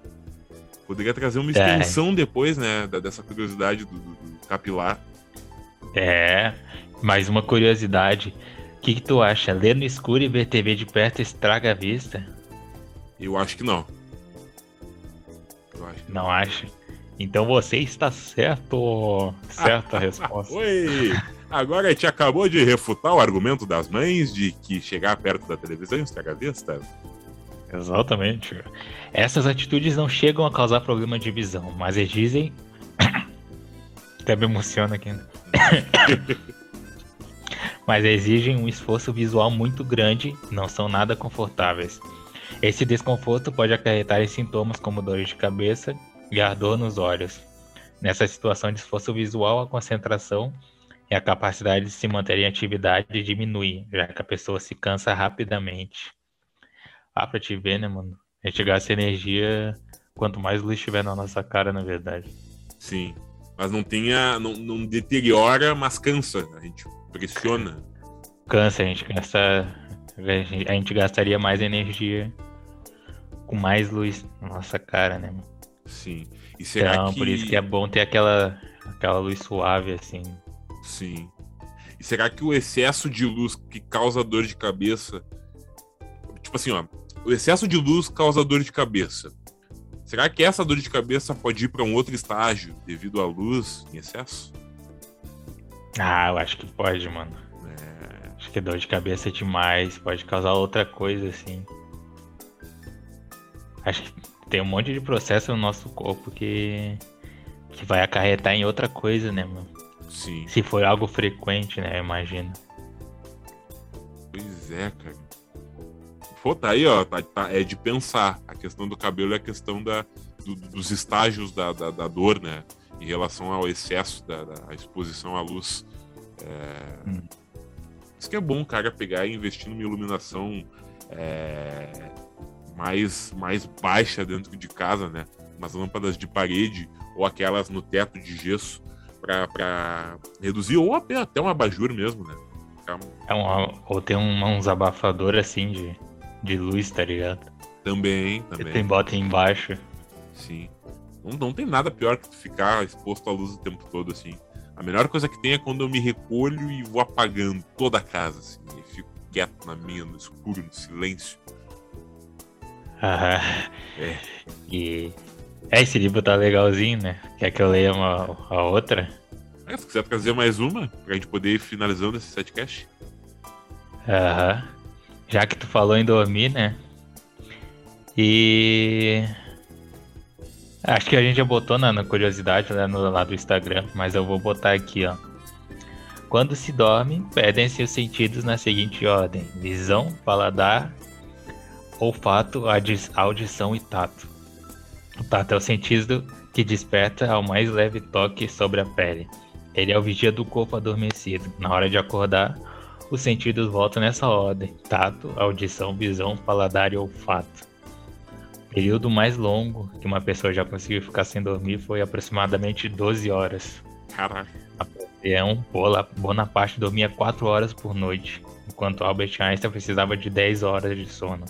Poderia trazer uma é. extensão é. depois, né? Dessa curiosidade do, do, do, capilar. É, mais uma curiosidade. O que, que tu acha? Ler no escuro e ver TV de perto estraga a vista? Eu acho que não. Eu acho que não, não acha? Então você está certo. Certa a resposta. Oi! Agora a gente acabou de refutar o argumento das mães de que chegar perto da televisão estraga a vista. Exatamente. Essas atitudes não chegam a causar problema de visão, mas dizem. Até me emociona aqui. Né? mas exigem um esforço visual muito grande, não são nada confortáveis. Esse desconforto pode acarretar em sintomas como dor de cabeça e ardor nos olhos. Nessa situação de esforço visual, a concentração e a capacidade de se manter em atividade diminui, já que a pessoa se cansa rapidamente. Ah, pra te ver, né, mano? A gente gasta energia quanto mais luz estiver na nossa cara, na verdade. Sim. Mas não tenha. Não, não deteriora, mas cansa. A gente pressiona. Cansa, a gente gasta a gente gastaria mais energia com mais luz na nossa cara, né? Sim. E será então, que... por isso que é bom ter aquela, aquela luz suave, assim. Sim. E será que o excesso de luz que causa dor de cabeça. Tipo assim, ó. O excesso de luz causa dor de cabeça. Será que essa dor de cabeça pode ir para um outro estágio devido à luz em excesso? Ah, eu acho que pode, mano. Acho que dor de cabeça é demais, pode causar outra coisa assim. Acho que tem um monte de processo no nosso corpo que que vai acarretar em outra coisa, né, mano? Sim. Se for algo frequente, né, eu imagino. Pois é, cara. Pô, tá aí, ó, tá, tá, é de pensar. A questão do cabelo é a questão da, do, dos estágios da, da, da, dor, né? Em relação ao excesso da, da exposição à luz. É... Hum. Isso que é bom, cara, pegar e investir numa iluminação é, mais, mais baixa dentro de casa, né? Umas lâmpadas de parede ou aquelas no teto de gesso para reduzir, ou até, até um abajur mesmo, né? É uma, ou tem um, uns abafadores assim de, de luz, tá ligado? Também, também. Tem bota embaixo. Sim. Não, não tem nada pior que ficar exposto à luz o tempo todo, assim. A melhor coisa que tem é quando eu me recolho e vou apagando toda a casa, assim, e fico quieto na minha, no escuro, no silêncio. Aham. É. E. É, esse livro tá legalzinho, né? Quer que eu leia uma, a outra? É, se quiser trazer mais uma, pra gente poder ir finalizando esse setcast. Aham. Já que tu falou em dormir, né? E. Acho que a gente já botou na, na curiosidade lá no lado do Instagram, mas eu vou botar aqui, ó. Quando se dorme, perdem-se os sentidos na seguinte ordem: visão, paladar, olfato, audição e tato. O tato é o sentido que desperta ao mais leve toque sobre a pele. Ele é o vigia do corpo adormecido. Na hora de acordar, os sentidos voltam nessa ordem: tato, audição, visão, paladar e olfato. O período mais longo que uma pessoa já conseguiu ficar sem dormir foi aproximadamente 12 horas. Caraca. Napoleão Bonaparte dormia 4 horas por noite, enquanto Albert Einstein precisava de 10 horas de sono.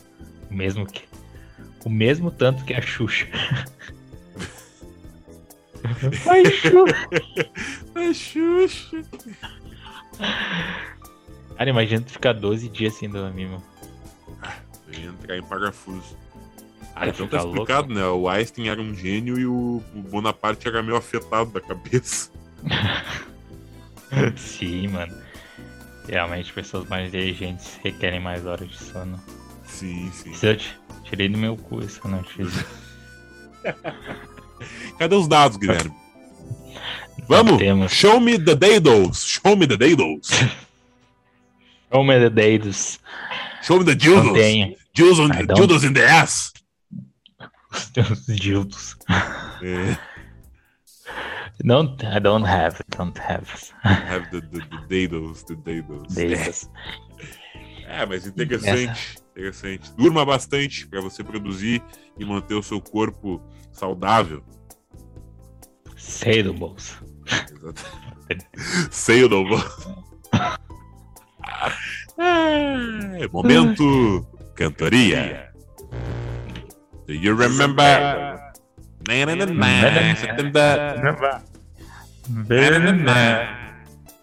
O mesmo que o mesmo tanto que a Xuxa. Ai, Xuxa. Ai, Xuxa. Cara, imagina tu ficar 12 dias sem dormir, mano. Eu ia entrar em parafuso. Ah, então tá ficar louco. explicado, né? O Einstein era um gênio e o o Bonaparte era meio afetado da cabeça. Sim, mano. Realmente, pessoas mais inteligentes requerem mais horas de sono. Sim, sim. Isso eu ti- tirei do meu cu essa notícia. Cadê os dados, Guilherme? Vamos! Temos. Show me the dados! Show me the dados! Oh, meu Deus. Show me the dildos! Dildos, on, don't. dildos in the ass! Os teus dildos. É, Não, I don't have, don't have. have the, the, the dados, the dados. Dedos. É, mas interessante, interessante. Durma bastante para você produzir e manter o seu corpo saudável. Sei do bolso. Exato. Sei do É, Momento cantoria. Do you remember?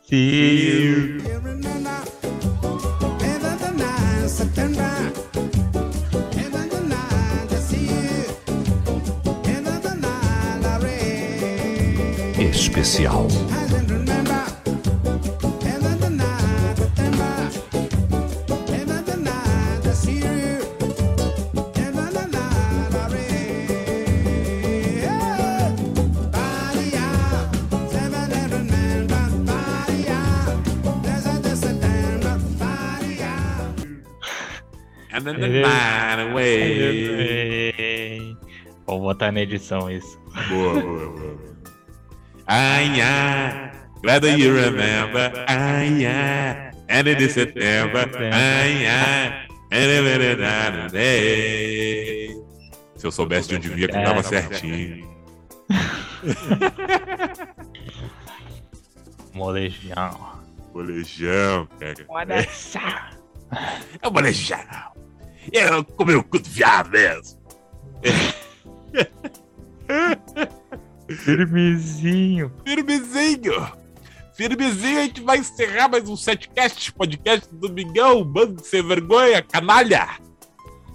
See you. September. Away. Vou botar na edição isso. Boa, boa, boa. Ai, glad that you remember. And it is September. Ai, and it is another day. Se eu soubesse de onde vinha, cantava certinho. Molejão. Molejão, cara. É o molejão. Eu comi o cu do viado mesmo. Firmezinho. Firmezinho. Firmezinho, a gente vai encerrar mais um setcast, podcast do Domingão, bando de sem vergonha, canalha.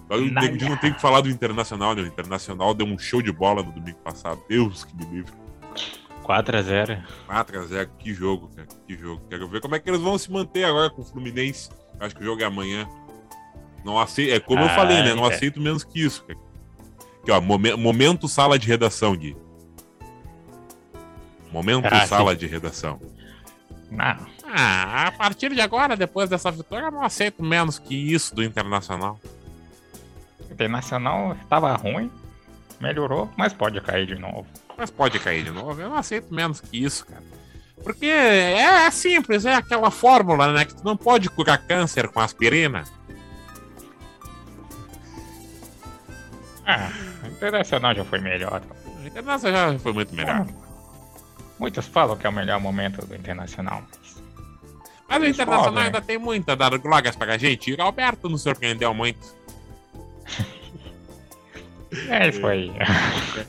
Canalha. Nego Di não tem que falar do Internacional, né? O Internacional deu um show de bola no domingo passado. Deus que me livre. 4x0. 4x0, que jogo, cara. Que jogo. Quero ver como é que eles vão se manter agora com o Fluminense. Acho que o jogo é amanhã. Não aceito, é como eu falei, né? Não é. aceito menos que isso, cara. Aqui, ó, momen- momento sala de redação, Gui. Momento Ah, sala de redação. Não. Ah, a partir de agora, depois dessa vitória, eu não aceito menos que isso do Internacional. Internacional tava ruim. Melhorou, mas pode cair de novo. Mas pode cair de novo, eu não aceito menos que isso, cara. Porque é, é simples, é aquela fórmula, né? Que tu não pode curar câncer com aspirina. Ah, o Internacional já foi melhor. O Internacional já foi muito melhor. Muitos falam que é o melhor momento do Internacional. Mas o Eles Internacional podem. ainda tem muito a dar glórias pra gente. E o Alberto nos surpreendeu muito. É isso aí.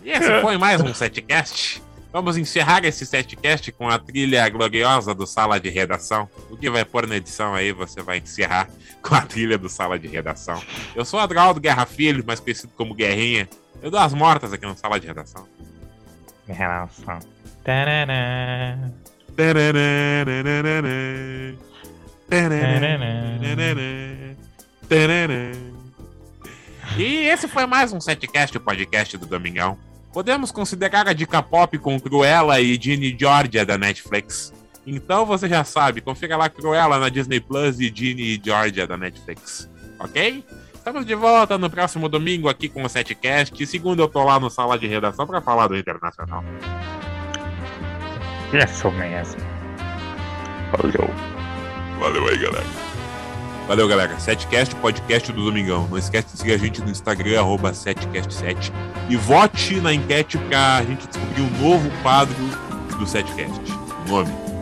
E esse foi mais um setcast. Vamos encerrar esse setcast com a trilha gloriosa do Sala de Redação. O que vai pôr na edição aí, você vai encerrar com a trilha do Sala de Redação. Eu sou Adraldo Guerra Filho, mais conhecido como Guerrinha. Eu dou as mortas aqui no Sala de Redação. Relação. Tarará, tarará. E esse foi mais um setcast, o podcast do Domingão. Podemos considerar a dica pop com Cruella e Ginny Georgia da Netflix. Então você já sabe, confira lá Cruella na Disney Plus e Ginny e Georgia da Netflix. Ok? Estamos de volta no próximo domingo aqui com o setcast. Segunda eu tô lá no sala de redação para falar do Internacional. Isso mesmo. Valeu. Valeu aí, galera. Valeu, galera. Setcast, podcast do Domingão. Não esquece de seguir a gente no Instagram, arroba setcast7. E vote na enquete pra gente descobrir um novo quadro do Setcast. O nome.